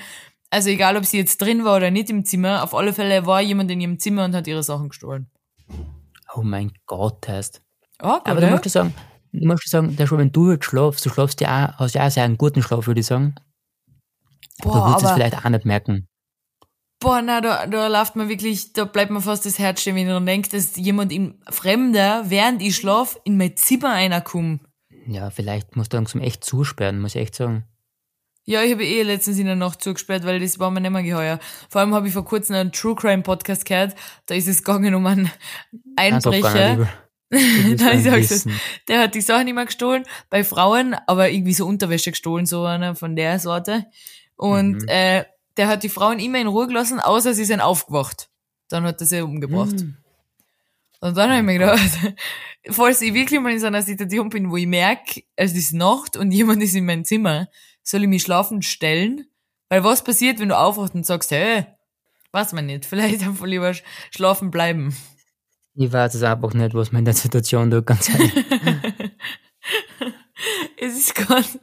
Speaker 4: Also egal, ob sie jetzt drin war oder nicht im Zimmer, auf alle Fälle war jemand in ihrem Zimmer und hat ihre Sachen gestohlen.
Speaker 3: Oh mein Gott, heißt.
Speaker 4: Oh,
Speaker 3: Aber du musst ja sagen, du musst sagen, der schon, wenn du jetzt schlafst, du schlafst ja auch, hast ja auch sehr einen guten Schlaf, würde ich sagen. du
Speaker 4: boah,
Speaker 3: würdest es vielleicht auch nicht merken.
Speaker 4: Boah, na, da, da läuft mir wirklich, da bleibt mir fast das Herz stehen, wenn ich dran denke, dass jemand in Fremder, während ich schlaf, in mein Zimmer reinkommt.
Speaker 3: Ja, vielleicht musst du langsam echt zusperren, muss ich echt sagen.
Speaker 4: Ja, ich habe eh letztens in der Nacht zugesperrt, weil das war mir nicht mehr geheuer. Vor allem habe ich vor kurzem einen True Crime Podcast gehört, da ist es gegangen um einen Einbrecher. Nein, ich sag's
Speaker 3: Wissen.
Speaker 4: Der hat die Sachen immer gestohlen, bei Frauen, aber irgendwie so Unterwäsche gestohlen, so einer von der Sorte. Und
Speaker 3: Mhm.
Speaker 4: äh, der hat die Frauen immer in Ruhe gelassen, außer sie sind aufgewacht. Dann hat er sie umgebracht.
Speaker 3: Hm.
Speaker 4: Und dann habe ich mir gedacht, falls ich wirklich mal in so einer Situation bin, wo ich merke, es ist Nacht und jemand ist in meinem Zimmer, soll ich mich schlafen stellen? Weil was passiert, wenn du aufwachst und sagst, hey, weiß man nicht, vielleicht einfach lieber schlafen bleiben.
Speaker 3: Ich weiß es einfach nicht, was man in der Situation tut, ganz ehrlich.
Speaker 4: es ist ganz,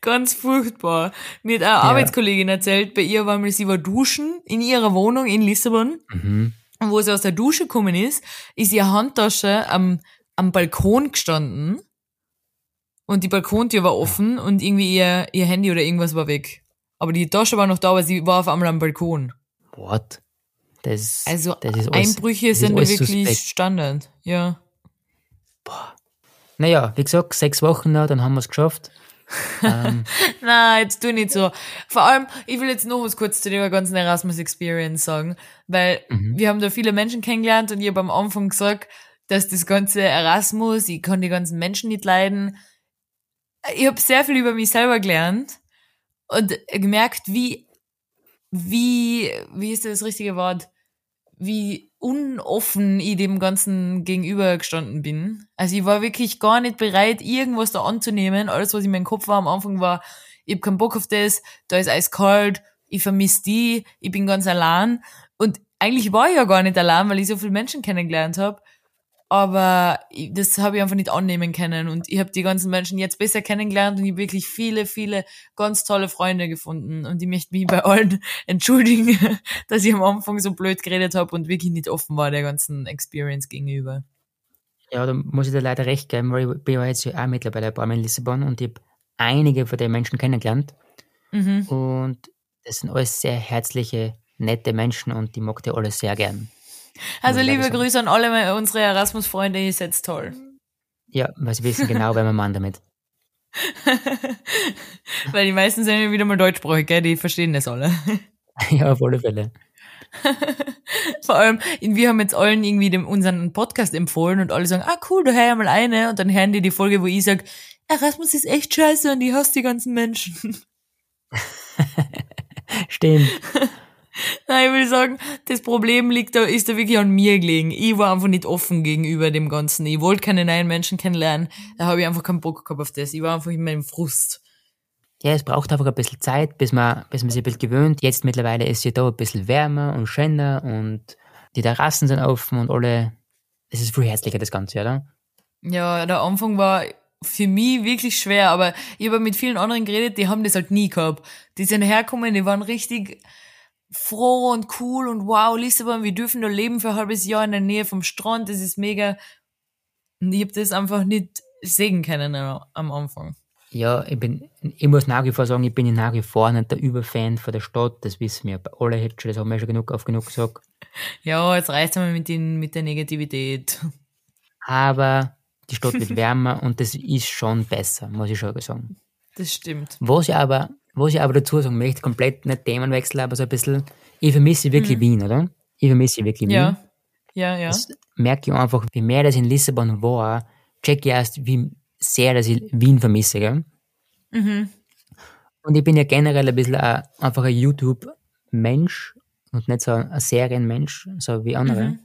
Speaker 4: ganz furchtbar. Mir hat eine ja. Arbeitskollegin erzählt, bei ihr war mal, sie war duschen in ihrer Wohnung in Lissabon. Mhm. Und wo sie aus der Dusche gekommen ist, ist ihre Handtasche am, am Balkon gestanden. Und die Balkontür war offen und irgendwie ihr, ihr Handy oder irgendwas war weg. Aber die Tasche war noch da, aber sie war auf einmal am Balkon.
Speaker 3: What? Das,
Speaker 4: also
Speaker 3: das ist
Speaker 4: alles, Einbrüche sind da wirklich suspekt. Standard, ja.
Speaker 3: Boah. Naja, wie gesagt, sechs Wochen noch, dann haben wir es geschafft.
Speaker 4: ähm. Nein, jetzt tu nicht so. Vor allem, ich will jetzt noch was kurz zu der ganzen Erasmus Experience sagen, weil mhm. wir haben da viele Menschen kennengelernt und ich habe am Anfang gesagt, dass das ganze Erasmus, ich kann die ganzen Menschen nicht leiden. Ich habe sehr viel über mich selber gelernt und gemerkt, wie, wie, wie ist das richtige Wort? Wie unoffen ich dem Ganzen gegenübergestanden bin. Also ich war wirklich gar nicht bereit, irgendwas da anzunehmen. Alles, was in meinem Kopf war am Anfang war, ich hab keinen Bock auf das, da ist eiskalt, ich vermisse die, ich bin ganz allein. Und eigentlich war ich ja gar nicht allein, weil ich so viele Menschen kennengelernt habe aber das habe ich einfach nicht annehmen können und ich habe die ganzen Menschen jetzt besser kennengelernt und ich habe wirklich viele, viele ganz tolle Freunde gefunden und ich möchte mich bei allen entschuldigen, dass ich am Anfang so blöd geredet habe und wirklich nicht offen war der ganzen Experience gegenüber.
Speaker 3: Ja, da muss ich dir leider recht geben, weil ich bin ja jetzt auch mittlerweile ein paar Mal in Lissabon und ich habe einige von den Menschen kennengelernt mhm. und das sind alles sehr herzliche, nette Menschen und die mag die alle sehr gern.
Speaker 4: Also liebe Grüße an alle unsere Erasmus-Freunde, ihr seid toll.
Speaker 3: Ja, weil sie wissen genau, wer man meint damit.
Speaker 4: weil die meisten sind ja wieder mal deutschsprachig, gell? Die verstehen das alle.
Speaker 3: ja, auf alle Fälle.
Speaker 4: Vor allem, wir haben jetzt allen irgendwie dem, unseren Podcast empfohlen und alle sagen, ah cool, da hör ja mal eine und dann hören die die Folge, wo ich sag, Erasmus ist echt scheiße und ich hasse die ganzen Menschen.
Speaker 3: Stimmt.
Speaker 4: Nein, ich will sagen, das Problem liegt da, ist da wirklich an mir gelegen. Ich war einfach nicht offen gegenüber dem Ganzen. Ich wollte keine neuen Menschen kennenlernen. Da habe ich einfach keinen Bock gehabt auf das. Ich war einfach in meinem Frust.
Speaker 3: Ja, es braucht einfach ein bisschen Zeit, bis man, bis man sich ein bisschen gewöhnt. Jetzt mittlerweile ist es da ein bisschen wärmer und schöner und die Terrassen sind offen und alle, es ist viel herzlicher, das Ganze, oder?
Speaker 4: Ja, der Anfang war für mich wirklich schwer, aber ich habe mit vielen anderen geredet, die haben das halt nie gehabt. Die sind hergekommen, die waren richtig, froh und cool und wow, Lissabon, wir dürfen da leben für ein halbes Jahr in der Nähe vom Strand, das ist mega. Und ich habe das einfach nicht sehen können am Anfang.
Speaker 3: Ja, ich bin, ich muss nach wie vor sagen, ich bin nach wie vor nicht der Überfan von der Stadt, das wissen wir. Alle hätten schon, das haben wir schon genug auf genug gesagt.
Speaker 4: Ja, jetzt reißt einmal mit, den, mit der Negativität.
Speaker 3: Aber die Stadt wird wärmer und das ist schon besser, muss ich schon sagen.
Speaker 4: Das stimmt.
Speaker 3: Was ich aber was ich aber dazu sagen möchte, komplett nicht Themenwechsel, aber so ein bisschen, ich vermisse wirklich mhm. Wien, oder? Ich vermisse wirklich
Speaker 4: ja.
Speaker 3: Wien.
Speaker 4: Ja, ja.
Speaker 3: Das merke ich einfach, wie mehr das in Lissabon war, check ich erst, wie sehr das ich Wien vermisse, gell? Mhm. Und ich bin ja generell ein bisschen ein, einfach ein YouTube-Mensch und nicht so ein Serienmensch, so wie andere.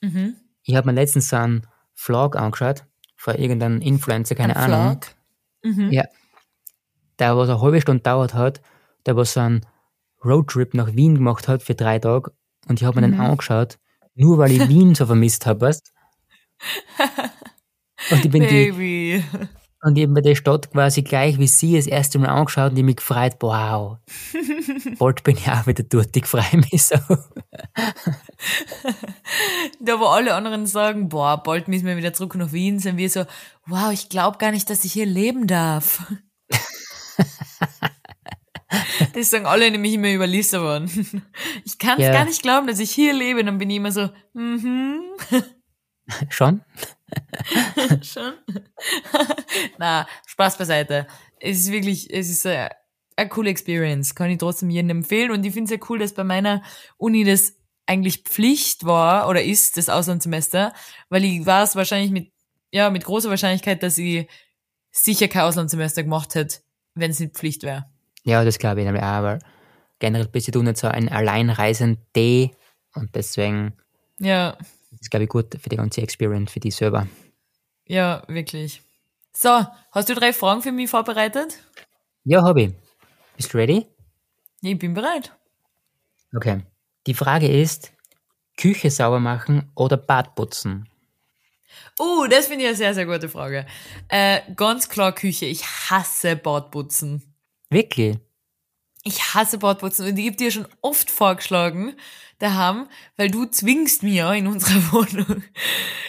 Speaker 3: Mhm. Mhm. Ich habe mir letztens so einen Vlog angeschaut, von irgendeinem Influencer, keine ein Ahnung. Vlog? Mhm. Ja, der was eine halbe Stunde dauert hat, der was so einen Roadtrip nach Wien gemacht hat für drei Tage und ich habe mir mhm. den angeschaut, nur weil ich Wien so vermisst habe, weißt Und ich bin Baby. die und ich habe mir die Stadt quasi gleich wie sie das erste Mal angeschaut und ich mich gefreut, wow, bald bin ich auch wieder dort, ich freue mich so.
Speaker 4: da wo alle anderen sagen, boah, bald müssen wir wieder zurück nach Wien, sind wir so, wow, ich glaube gar nicht, dass ich hier leben darf. Das sagen alle nämlich immer über Lissabon. Ich kann es ja. gar nicht glauben, dass ich hier lebe. Dann bin ich immer so, mhm.
Speaker 3: Schon?
Speaker 4: Schon? Na, Spaß beiseite. Es ist wirklich, es ist eine, eine coole Experience. Kann ich trotzdem jedem empfehlen. Und ich finde es sehr cool, dass bei meiner Uni das eigentlich Pflicht war oder ist, das Auslandssemester, weil ich war es wahrscheinlich mit, ja, mit großer Wahrscheinlichkeit, dass ich sicher kein Auslandssemester gemacht hätte, wenn es nicht Pflicht wäre.
Speaker 3: Ja, das glaube ich nämlich auch, aber generell bist du nicht so ein Alleinreisende und deswegen
Speaker 4: ja.
Speaker 3: ist glaube ich gut für die ganze Experience für dich selber.
Speaker 4: Ja, wirklich. So, hast du drei Fragen für mich vorbereitet?
Speaker 3: Ja, habe ich. Bist du ready?
Speaker 4: Ich bin bereit.
Speaker 3: Okay. Die Frage ist, Küche sauber machen oder Bad putzen?
Speaker 4: Oh, das finde ich eine sehr, sehr gute Frage. Äh, ganz klar Küche. Ich hasse Badputzen.
Speaker 3: Wirklich?
Speaker 4: Ich hasse Badputzen und ich habe dir schon oft vorgeschlagen, daheim, weil du zwingst ja in unserer Wohnung,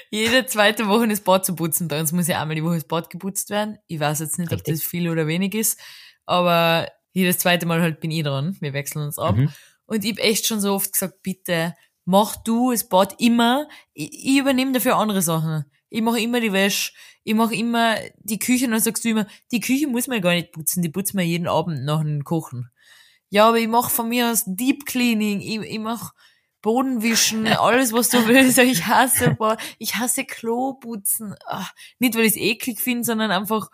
Speaker 4: jede zweite Woche das Bad zu putzen. Bei uns muss ja einmal die Woche das Bad geputzt werden. Ich weiß jetzt nicht, Richtig. ob das viel oder wenig ist, aber jedes zweite Mal halt bin ich dran. Wir wechseln uns ab. Mhm. Und ich habe echt schon so oft gesagt, bitte, mach du das Bad immer. Ich, ich übernehme dafür andere Sachen. Ich mache immer die Wäsche, ich mache immer die Küche und dann sagst du immer, die Küche muss man gar nicht putzen, die putzen wir jeden Abend nach dem Kochen. Ja, aber ich mache von mir aus Deep Cleaning, ich, ich mache Bodenwischen, alles was du willst. Ich hasse, ich hasse Kloputzen. Ach, nicht, weil ich es eklig finde, sondern einfach,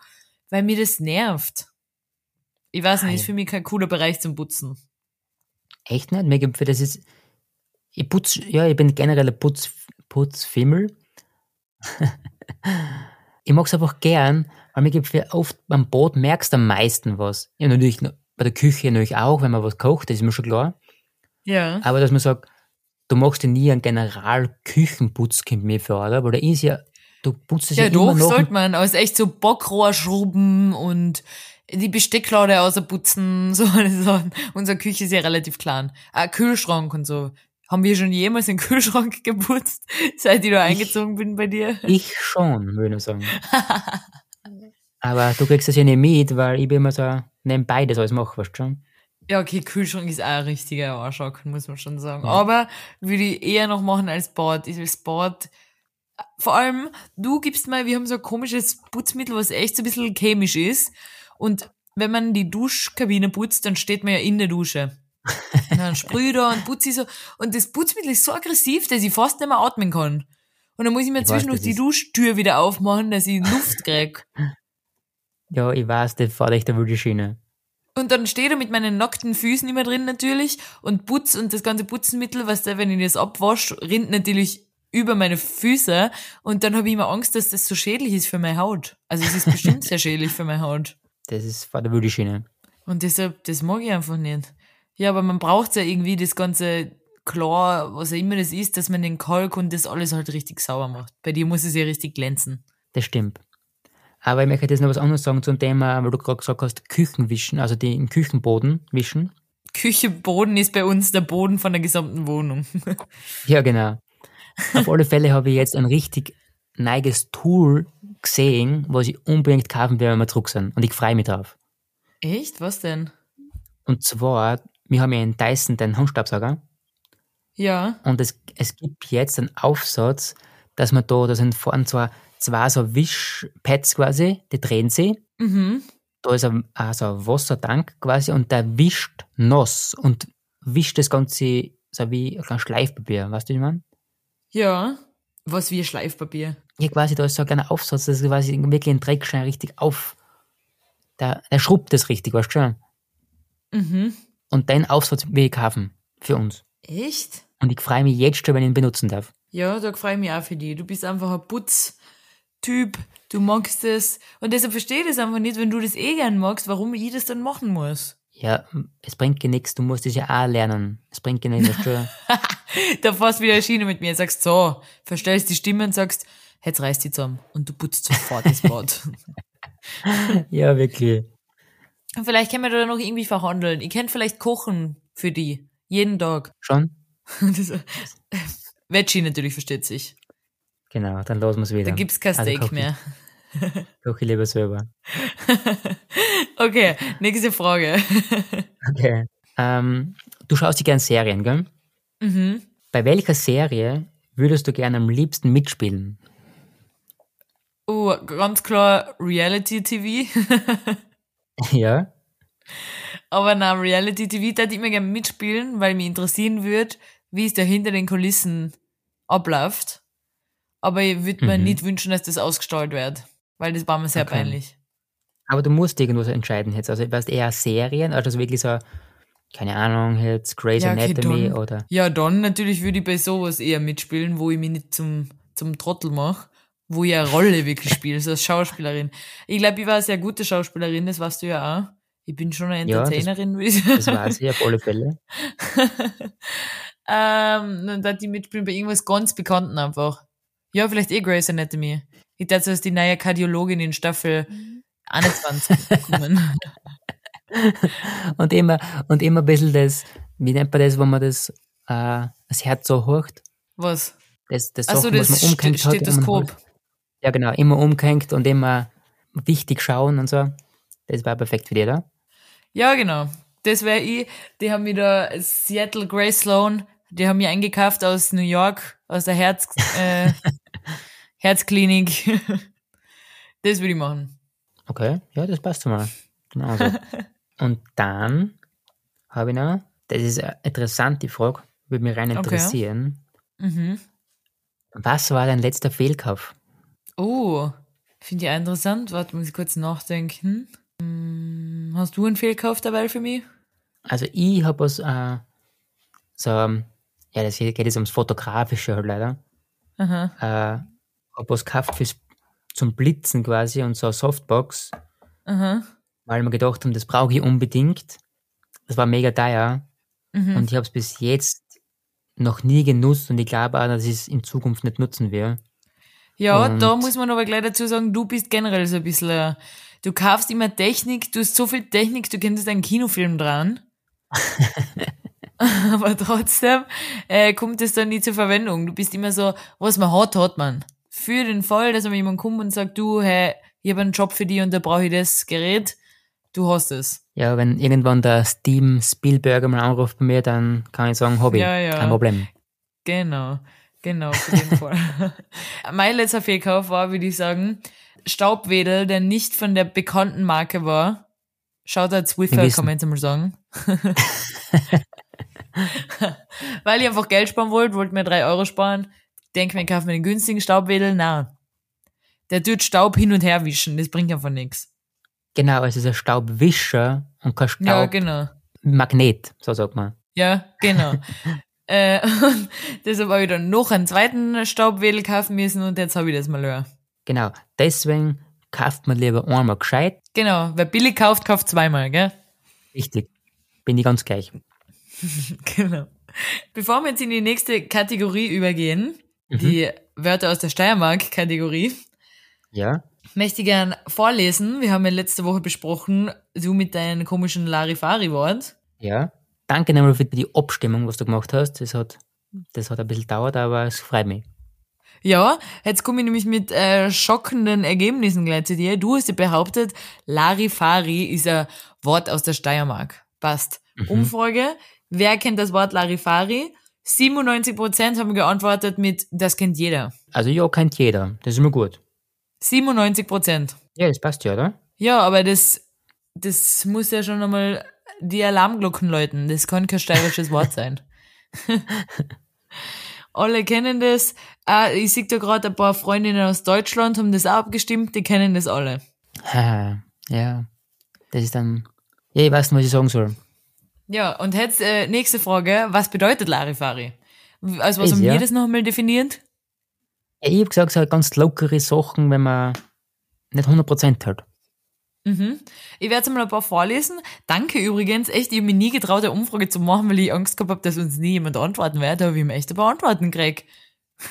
Speaker 4: weil mir das nervt. Ich weiß nicht, ist für mich kein cooler Bereich zum Putzen.
Speaker 3: Echt nicht? Mir gibt für das ist, ich putz, ja, ich bin generell ein Putz, Putzfimmel. ich mag es einfach gern, weil mir gibt für oft beim Boot merkst du am meisten was. Ja, natürlich bei der Küche natürlich auch, wenn man was kocht, das ist mir schon klar.
Speaker 4: Ja.
Speaker 3: Aber dass man sagt, du machst ja nie einen General-Küchenputz, kommt mir vor, oder? Weil da ist ja, du putzt es ja, ja doch, immer noch.
Speaker 4: sollte man. Also echt so Bockrohr schrubben und die Bestecklade ausputzen, so Sachen. Unsere Küche ist ja relativ klein. Ein Kühlschrank und so. Haben wir schon jemals den Kühlschrank geputzt, seit ich da eingezogen bin bei dir?
Speaker 3: Ich schon, würde ich sagen. Aber du kriegst das ja nicht mit, weil ich bin immer so nebenbei das alles mache, weißt du schon?
Speaker 4: Ja, okay, Kühlschrank ist auch ein richtiger Arschloch, muss man schon sagen. Ja. Aber würde ich eher noch machen als Bad. Ich will Bad. Vor allem, du gibst mal, wir haben so ein komisches Putzmittel, was echt so ein bisschen chemisch ist. Und wenn man die Duschkabine putzt, dann steht man ja in der Dusche. Und dann sprühe da und putze ich so. Und das Putzmittel ist so aggressiv, dass ich fast nicht mehr atmen kann. Und dann muss ich mir ich zwischendurch weiß, die Duschtür wieder aufmachen, dass ich Luft krieg.
Speaker 3: Ja, ich weiß, das fahrt echt eine wilde Schiene.
Speaker 4: Und dann steht er mit meinen nackten Füßen immer drin natürlich und putz und das ganze Putzenmittel, was da, wenn ich das abwasche, rinnt natürlich über meine Füße und dann habe ich immer Angst, dass das so schädlich ist für meine Haut. Also es ist bestimmt sehr schädlich für meine Haut.
Speaker 3: Das ist vor der Schiene.
Speaker 4: Und deshalb, das mag ich einfach nicht. Ja, aber man braucht ja irgendwie das ganze klar, was auch immer das ist, dass man den Kalk und das alles halt richtig sauber macht. Bei dir muss es ja richtig glänzen.
Speaker 3: Das stimmt. Aber ich möchte jetzt noch was anderes sagen zum Thema, weil du gerade gesagt hast, Küchenwischen, also den Küchenboden wischen.
Speaker 4: Küchenboden ist bei uns der Boden von der gesamten Wohnung.
Speaker 3: ja, genau. Auf alle Fälle habe ich jetzt ein richtig neiges Tool gesehen, was ich unbedingt kaufen werde, wenn wir zurück sind. Und ich freue mich drauf.
Speaker 4: Echt? Was denn?
Speaker 3: Und zwar, wir haben ja in Dyson den Handstaubsauger.
Speaker 4: Ja.
Speaker 3: Und es, es gibt jetzt einen Aufsatz, dass man da, da sind vorne zwar zwei so Wischpads quasi, die drehen sie.
Speaker 4: Mhm.
Speaker 3: Da ist ein, also ein Wassertank quasi und der wischt nass und wischt das Ganze so wie ein Schleifpapier, weißt du, wie ich meine?
Speaker 4: Ja. Was wie ein Schleifpapier?
Speaker 3: Ja, quasi, da ist so ein kleiner Aufsatz, das ist quasi wirklich ein Dreckschein richtig auf. Der, der schrubbt das richtig, weißt du schon?
Speaker 4: Mhm.
Speaker 3: Und den Aufsatz will ich kaufen. Für uns.
Speaker 4: Echt?
Speaker 3: Und ich freue mich jetzt schon, wenn ich ihn benutzen darf.
Speaker 4: Ja, da freue ich mich auch für dich. Du bist einfach ein Putztyp. Du magst es. Und deshalb verstehe ich das einfach nicht, wenn du das eh gern magst, warum ich das dann machen muss.
Speaker 3: Ja, es bringt dir nichts. Du musst es ja auch lernen. Es bringt dir nichts.
Speaker 4: da fährst du wieder Schiene mit mir, sagst so, verstellst die Stimme und sagst, jetzt reißt die zusammen. Und du putzt sofort das Bad.
Speaker 3: ja, wirklich.
Speaker 4: Vielleicht können wir da noch irgendwie verhandeln. Ich könnte vielleicht kochen für die. Jeden Tag.
Speaker 3: Schon?
Speaker 4: Veggie natürlich, versteht sich.
Speaker 3: Genau, dann los wir es wieder.
Speaker 4: Da gibt's kein also Steak also mehr.
Speaker 3: Koche lieber selber.
Speaker 4: okay, nächste Frage.
Speaker 3: okay. Ähm, du schaust dir gerne Serien, gell?
Speaker 4: Mhm.
Speaker 3: Bei welcher Serie würdest du gerne am liebsten mitspielen?
Speaker 4: Oh, ganz klar Reality TV.
Speaker 3: ja.
Speaker 4: Aber na, Reality TV da ich mir gerne mitspielen, weil mich interessieren würde, wie es da hinter den Kulissen abläuft. Aber ich würde mir mhm. nicht wünschen, dass das ausgestrahlt wird, weil das war mir sehr okay. peinlich.
Speaker 3: Aber du musst irgendwas entscheiden jetzt. Also, weißt eher Serien, also wirklich so, keine Ahnung, jetzt Grey's ja, okay, Anatomy
Speaker 4: dann,
Speaker 3: oder.
Speaker 4: Ja, dann natürlich würde ich bei sowas eher mitspielen, wo ich mich nicht zum, zum Trottel mache wo ich eine Rolle wirklich spiele, so als Schauspielerin. Ich glaube, ich war eine sehr gute Schauspielerin, das weißt du ja auch. Ich bin schon eine Entertainerin,
Speaker 3: ja, das, das weiß ich auf alle Fälle.
Speaker 4: ähm, da die mitspielen bei irgendwas ganz Bekannten einfach. Ja, vielleicht eh Grey's Anatomy. Ich dachte, dass die neue Kardiologin in Staffel 21 kommen.
Speaker 3: und immer, und immer ein bisschen das, wie nennt man das, wenn man das, äh, das Herz so hocht?
Speaker 4: Was?
Speaker 3: Das, das
Speaker 4: Achso, das
Speaker 3: man umgehängt
Speaker 4: St Stethoskop.
Speaker 3: Hat, ja, genau, immer umgehängt und immer wichtig schauen und so. Das war perfekt für dich, oder?
Speaker 4: Ja, genau. Das wäre ich. Die haben wieder Seattle Grey Sloan, die haben mir eingekauft aus New York, aus der Herz, äh, Herzklinik. das würde ich machen.
Speaker 3: Okay, ja, das passt mal. Genau so. Und dann habe ich noch, das ist eine interessante Frage, würde mich rein interessieren.
Speaker 4: Okay. Mhm.
Speaker 3: Was war dein letzter Fehlkauf?
Speaker 4: Oh, finde ich interessant. Warte, muss ich kurz nachdenken. Hm, hast du einen Fehlkauf dabei für mich?
Speaker 3: Also ich habe was, äh, so, ja, das geht jetzt ums Fotografische halt leider.
Speaker 4: Aha.
Speaker 3: Äh, habe was gekauft fürs, zum Blitzen quasi und so eine Softbox.
Speaker 4: Aha.
Speaker 3: Weil wir gedacht haben, das brauche ich unbedingt. Das war mega teuer.
Speaker 4: Mhm.
Speaker 3: Und ich habe es bis jetzt noch nie genutzt und ich glaube auch, dass ich es in Zukunft nicht nutzen werde.
Speaker 4: Ja,
Speaker 3: Und-
Speaker 4: da muss man aber gleich dazu sagen, du bist generell so ein bisschen, äh, du kaufst immer Technik, du hast so viel Technik, du könntest einen Kinofilm dran. aber trotzdem äh, kommt es dann nie zur Verwendung. Du bist immer so, was man hat, hat man. Für den Fall, dass wenn jemand kommt und sagt, du, hey, ich habe einen Job für dich und da brauche ich das Gerät, du hast es.
Speaker 3: Ja, wenn irgendwann der Steam Spielberger mal anruft bei mir, dann kann ich sagen, Hobby,
Speaker 4: Ja, ja.
Speaker 3: kein Problem.
Speaker 4: Genau, genau, auf jeden Fall. mein letzter Fehlkauf war, würde ich sagen, Staubwedel, der nicht von der bekannten Marke war. Schaut als Swiffer, kann man jetzt mal sagen. Weil ich einfach Geld sparen wollte, wollte mir drei Euro sparen. Denke mir, ich kaufe mir den günstigen Staubwedel. Na, der tut Staub hin und her wischen, das bringt einfach nichts.
Speaker 3: Genau, es ist ein Staubwischer und kein
Speaker 4: Ja, genau.
Speaker 3: Staubmagnet, so sagt man.
Speaker 4: Ja, genau. äh, und deshalb habe ich dann noch einen zweiten Staubwedel kaufen müssen und jetzt habe ich das mal höher.
Speaker 3: Genau, deswegen kauft man lieber einmal gescheit.
Speaker 4: Genau, wer billig kauft, kauft zweimal, gell?
Speaker 3: Richtig, bin ich ganz gleich.
Speaker 4: Genau. Bevor wir jetzt in die nächste Kategorie übergehen,
Speaker 3: Mhm.
Speaker 4: die Wörter aus der Steiermark-Kategorie,
Speaker 3: Ja,
Speaker 4: möchte ich gern vorlesen. Wir haben ja letzte Woche besprochen, du mit deinem komischen Larifari-Wort.
Speaker 3: ja. Danke nochmal für die Abstimmung, was du gemacht hast. Das hat, das hat ein bisschen gedauert, aber es freut mich.
Speaker 4: Ja, jetzt komme ich nämlich mit äh, schockenden Ergebnissen gleich zu dir. Du hast ja behauptet, Larifari ist ein Wort aus der Steiermark. Passt. Umfrage. Wer kennt das Wort Larifari? 97% haben geantwortet mit, das kennt jeder.
Speaker 3: Also ja, kennt jeder. Das ist immer gut.
Speaker 4: 97%.
Speaker 3: Ja, das passt ja, oder?
Speaker 4: Ja, aber das, das muss ja schon einmal die Alarmglocken läuten. Das kann kein steirisches Wort sein. Alle kennen das. Ah, ich sehe da gerade ein paar Freundinnen aus Deutschland haben das auch abgestimmt, die kennen das alle.
Speaker 3: Haha, ja. Das ist dann. Ja, ich weiß nicht, was ich sagen soll.
Speaker 4: Ja, und jetzt äh, nächste Frage. Was bedeutet Larifari? Also was
Speaker 3: Ist,
Speaker 4: haben wir
Speaker 3: ja.
Speaker 4: das nochmal definiert?
Speaker 3: Ja, ich habe gesagt, so ganz lockere Sachen, wenn man nicht 100% hat.
Speaker 4: Mhm. Ich werde jetzt mal ein paar vorlesen. Danke übrigens. Echt, ich habe mir nie getraut, eine Umfrage zu machen, weil ich Angst gehabt habe, dass uns nie jemand antworten wird. Da habe ich mir echt ein paar Antworten gekriegt.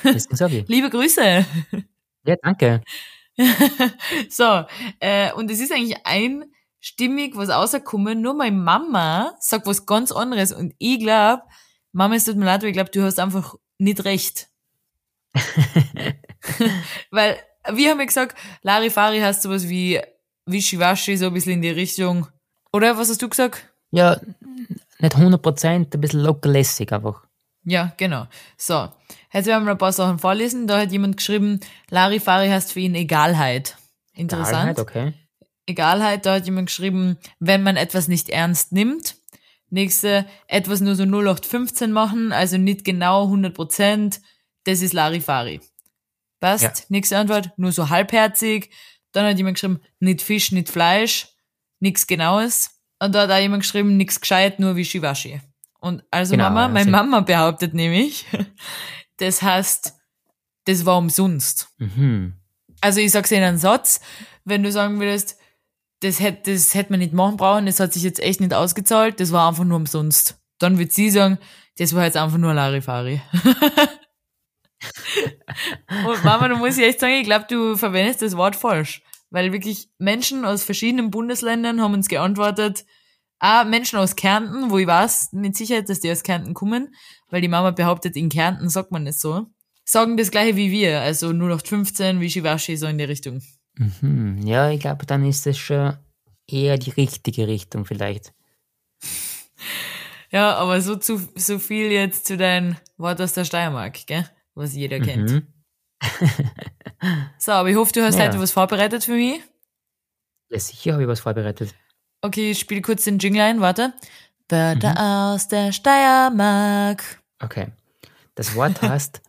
Speaker 4: Liebe Grüße.
Speaker 3: Ja, danke.
Speaker 4: so, äh, und es ist eigentlich einstimmig was rausgekommen. Nur meine Mama sagt was ganz anderes. Und ich glaube, Mama, es tut mir leid, aber ich glaube, du hast einfach nicht recht. Weil, wir haben ja gesagt, Larifari heißt sowas wie Wischiwaschi, so ein bisschen in die Richtung. Oder was hast du gesagt?
Speaker 3: Ja, nicht 100%, ein bisschen locker lässig einfach.
Speaker 4: Ja, genau. So, jetzt werden wir ein paar Sachen vorlesen. Da hat jemand geschrieben, Larifari heißt für ihn Egalheit. Interessant.
Speaker 3: Egalheit, okay.
Speaker 4: Egalheit, da hat jemand geschrieben, wenn man etwas nicht ernst nimmt. Nächste, etwas nur so 0815 machen, also nicht genau 100 Prozent. Das ist Larifari. Passt?
Speaker 3: Ja.
Speaker 4: Nächste Antwort, nur so halbherzig. Dann hat jemand geschrieben, nicht Fisch, nicht Fleisch, nichts Genaues. Und da hat auch jemand geschrieben, nichts gescheit, nur Wischiwaschi. Und also
Speaker 3: Genau,
Speaker 4: Mama, meine Mama behauptet nämlich, das heißt, das war umsonst.
Speaker 3: Mhm.
Speaker 4: Also ich sag's in einem Satz, wenn du sagen würdest, das hätte das hätte man nicht machen brauchen, das hat sich jetzt echt nicht ausgezahlt, das war einfach nur umsonst. Dann wird sie sagen, das war jetzt einfach nur Larifari. Und Mama, du musst echt sagen, ich glaube, du verwendest das Wort falsch. Weil wirklich Menschen aus verschiedenen Bundesländern haben uns geantwortet, auch Menschen aus Kärnten, wo ich weiß mit Sicherheit, dass die aus Kärnten kommen, weil die Mama behauptet, in Kärnten sagt man es so, sagen das gleiche wie wir, also nur noch 15, Wischiwaschi, so in die Richtung.
Speaker 3: Mhm. Ja, ich glaube, dann ist das schon eher die richtige Richtung vielleicht.
Speaker 4: Ja, aber so, zu, so viel jetzt zu deinem Wort aus der Steiermark, gell? Was jeder kennt. Mhm. so, aber ich hoffe, du hast ja. heute was vorbereitet für mich.
Speaker 3: Ja, sicher habe ich was vorbereitet.
Speaker 4: Okay, ich spiele kurz den Jingle ein, warte. Wörter mhm. aus der Steiermark.
Speaker 3: Okay. Das Wort heißt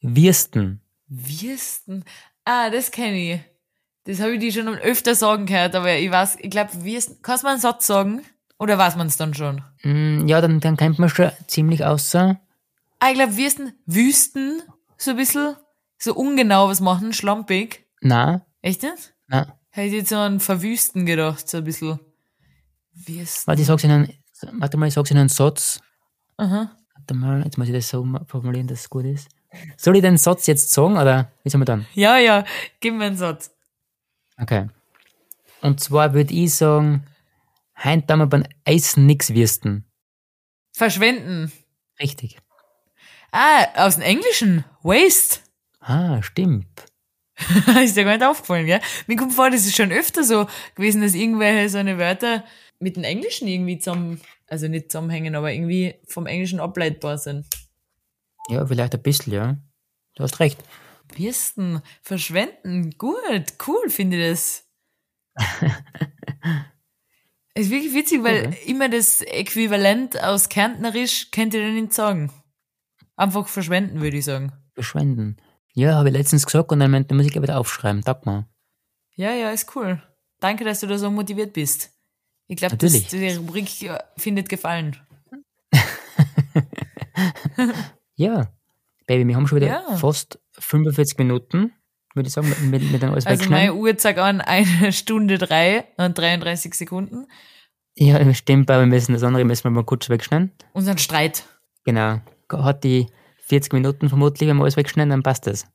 Speaker 3: Wirsten.
Speaker 4: Wirsten? Ah, das kenne ich. Das habe ich dir schon öfter sagen gehört, aber ich weiß, ich glaube, Wirsten. Kannst du mal einen Satz sagen? Oder weiß man es dann schon?
Speaker 3: Mm, ja, dann, dann kennt man schon ziemlich außer.
Speaker 4: Ah, ich glaube, Wüsten, Wüsten, so ein bisschen, so ungenau was machen, schlampig.
Speaker 3: Na.
Speaker 4: Echt nicht?
Speaker 3: Na.
Speaker 4: Hätte ich jetzt so an Verwüsten gedacht, so ein bisschen.
Speaker 3: Wüsten. Warte, ich sag's in einen, warte mal, ich sag's in einen Satz. Aha. Warte mal, jetzt muss ich das so formulieren, dass es gut ist. Soll ich den Satz jetzt sagen, oder wie soll man dann?
Speaker 4: Ja, ja, gib mir einen Satz.
Speaker 3: Okay. Und zwar würde ich sagen, heint da wir beim Eisen nix wirsten.
Speaker 4: Verschwenden.
Speaker 3: Richtig.
Speaker 4: Ah, aus dem Englischen. Waste.
Speaker 3: Ah, stimmt.
Speaker 4: ist dir gar nicht aufgefallen, gell? Mir kommt vor, das ist schon öfter so gewesen, dass irgendwelche so eine Wörter mit dem Englischen irgendwie zusammen, also nicht zusammenhängen, aber irgendwie vom Englischen ableitbar sind.
Speaker 3: Ja, vielleicht ein bisschen, ja. Du hast recht.
Speaker 4: Wirsten, verschwenden, gut, cool, finde ich das. ist wirklich witzig, weil okay. immer das Äquivalent aus Kärntnerisch könnt ihr dann nicht sagen. Einfach verschwenden, würde ich sagen.
Speaker 3: Verschwenden. Ja, habe ich letztens gesagt und dann meinte, muss ich wieder aufschreiben. Tag mal.
Speaker 4: Ja, ja, ist cool. Danke, dass du da so motiviert bist. Ich glaube, die Rubrik findet Gefallen.
Speaker 3: ja, Baby, wir haben schon wieder ja. fast 45 Minuten, würde ich sagen, mit, mit dem alles
Speaker 4: Also meine Uhr zeigt an eine Stunde drei und 33 Sekunden.
Speaker 3: Ja, stimmt, aber wir müssen das andere müssen wir mal kurz wegschneiden.
Speaker 4: Unseren Streit.
Speaker 3: Genau. Hat die 40 Minuten vermutlich, wenn wir alles wegschneiden, dann passt das.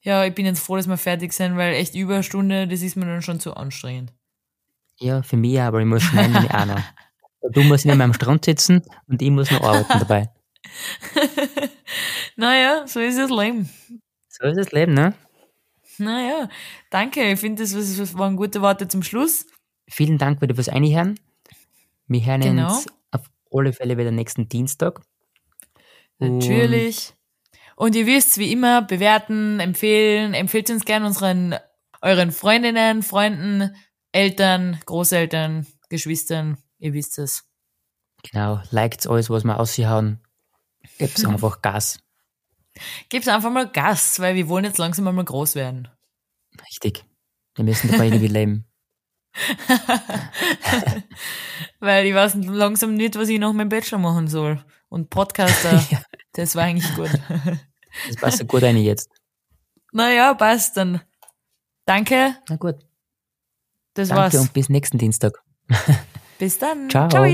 Speaker 4: Ja, ich bin jetzt froh, dass wir fertig sind, weil echt über eine Stunde, das ist mir dann schon zu anstrengend.
Speaker 3: Ja, für mich aber ich muss schneiden wie auch noch. Du musst nicht mehr am Strand sitzen und ich muss noch arbeiten dabei.
Speaker 4: naja, so ist das Leben.
Speaker 3: So ist das Leben, ne?
Speaker 4: Naja, danke. Ich finde, das waren gute Worte zum Schluss.
Speaker 3: Vielen Dank wieder fürs Einhören. Wir hören genau. uns auf alle Fälle wieder nächsten Dienstag.
Speaker 4: Natürlich. Und ihr wisst, wie immer, bewerten, empfehlen, empfehlt uns gerne unseren, euren Freundinnen, Freunden, Eltern, Großeltern, Geschwistern, ihr wisst es.
Speaker 3: Genau, liked alles, was wir aushauen. Gebt einfach Gas.
Speaker 4: Gebt einfach mal Gas, weil wir wollen jetzt langsam mal groß werden.
Speaker 3: Richtig. Wir müssen dabei irgendwie leben.
Speaker 4: weil ich weiß langsam nicht, was ich noch mit dem Bachelor machen soll. Und Podcaster, ja. das war eigentlich gut.
Speaker 3: das passt gut rein jetzt.
Speaker 4: Naja, passt dann. Danke.
Speaker 3: Na gut.
Speaker 4: Das
Speaker 3: Danke
Speaker 4: war's.
Speaker 3: und bis nächsten Dienstag.
Speaker 4: Bis dann.
Speaker 3: Ciao. Ciao.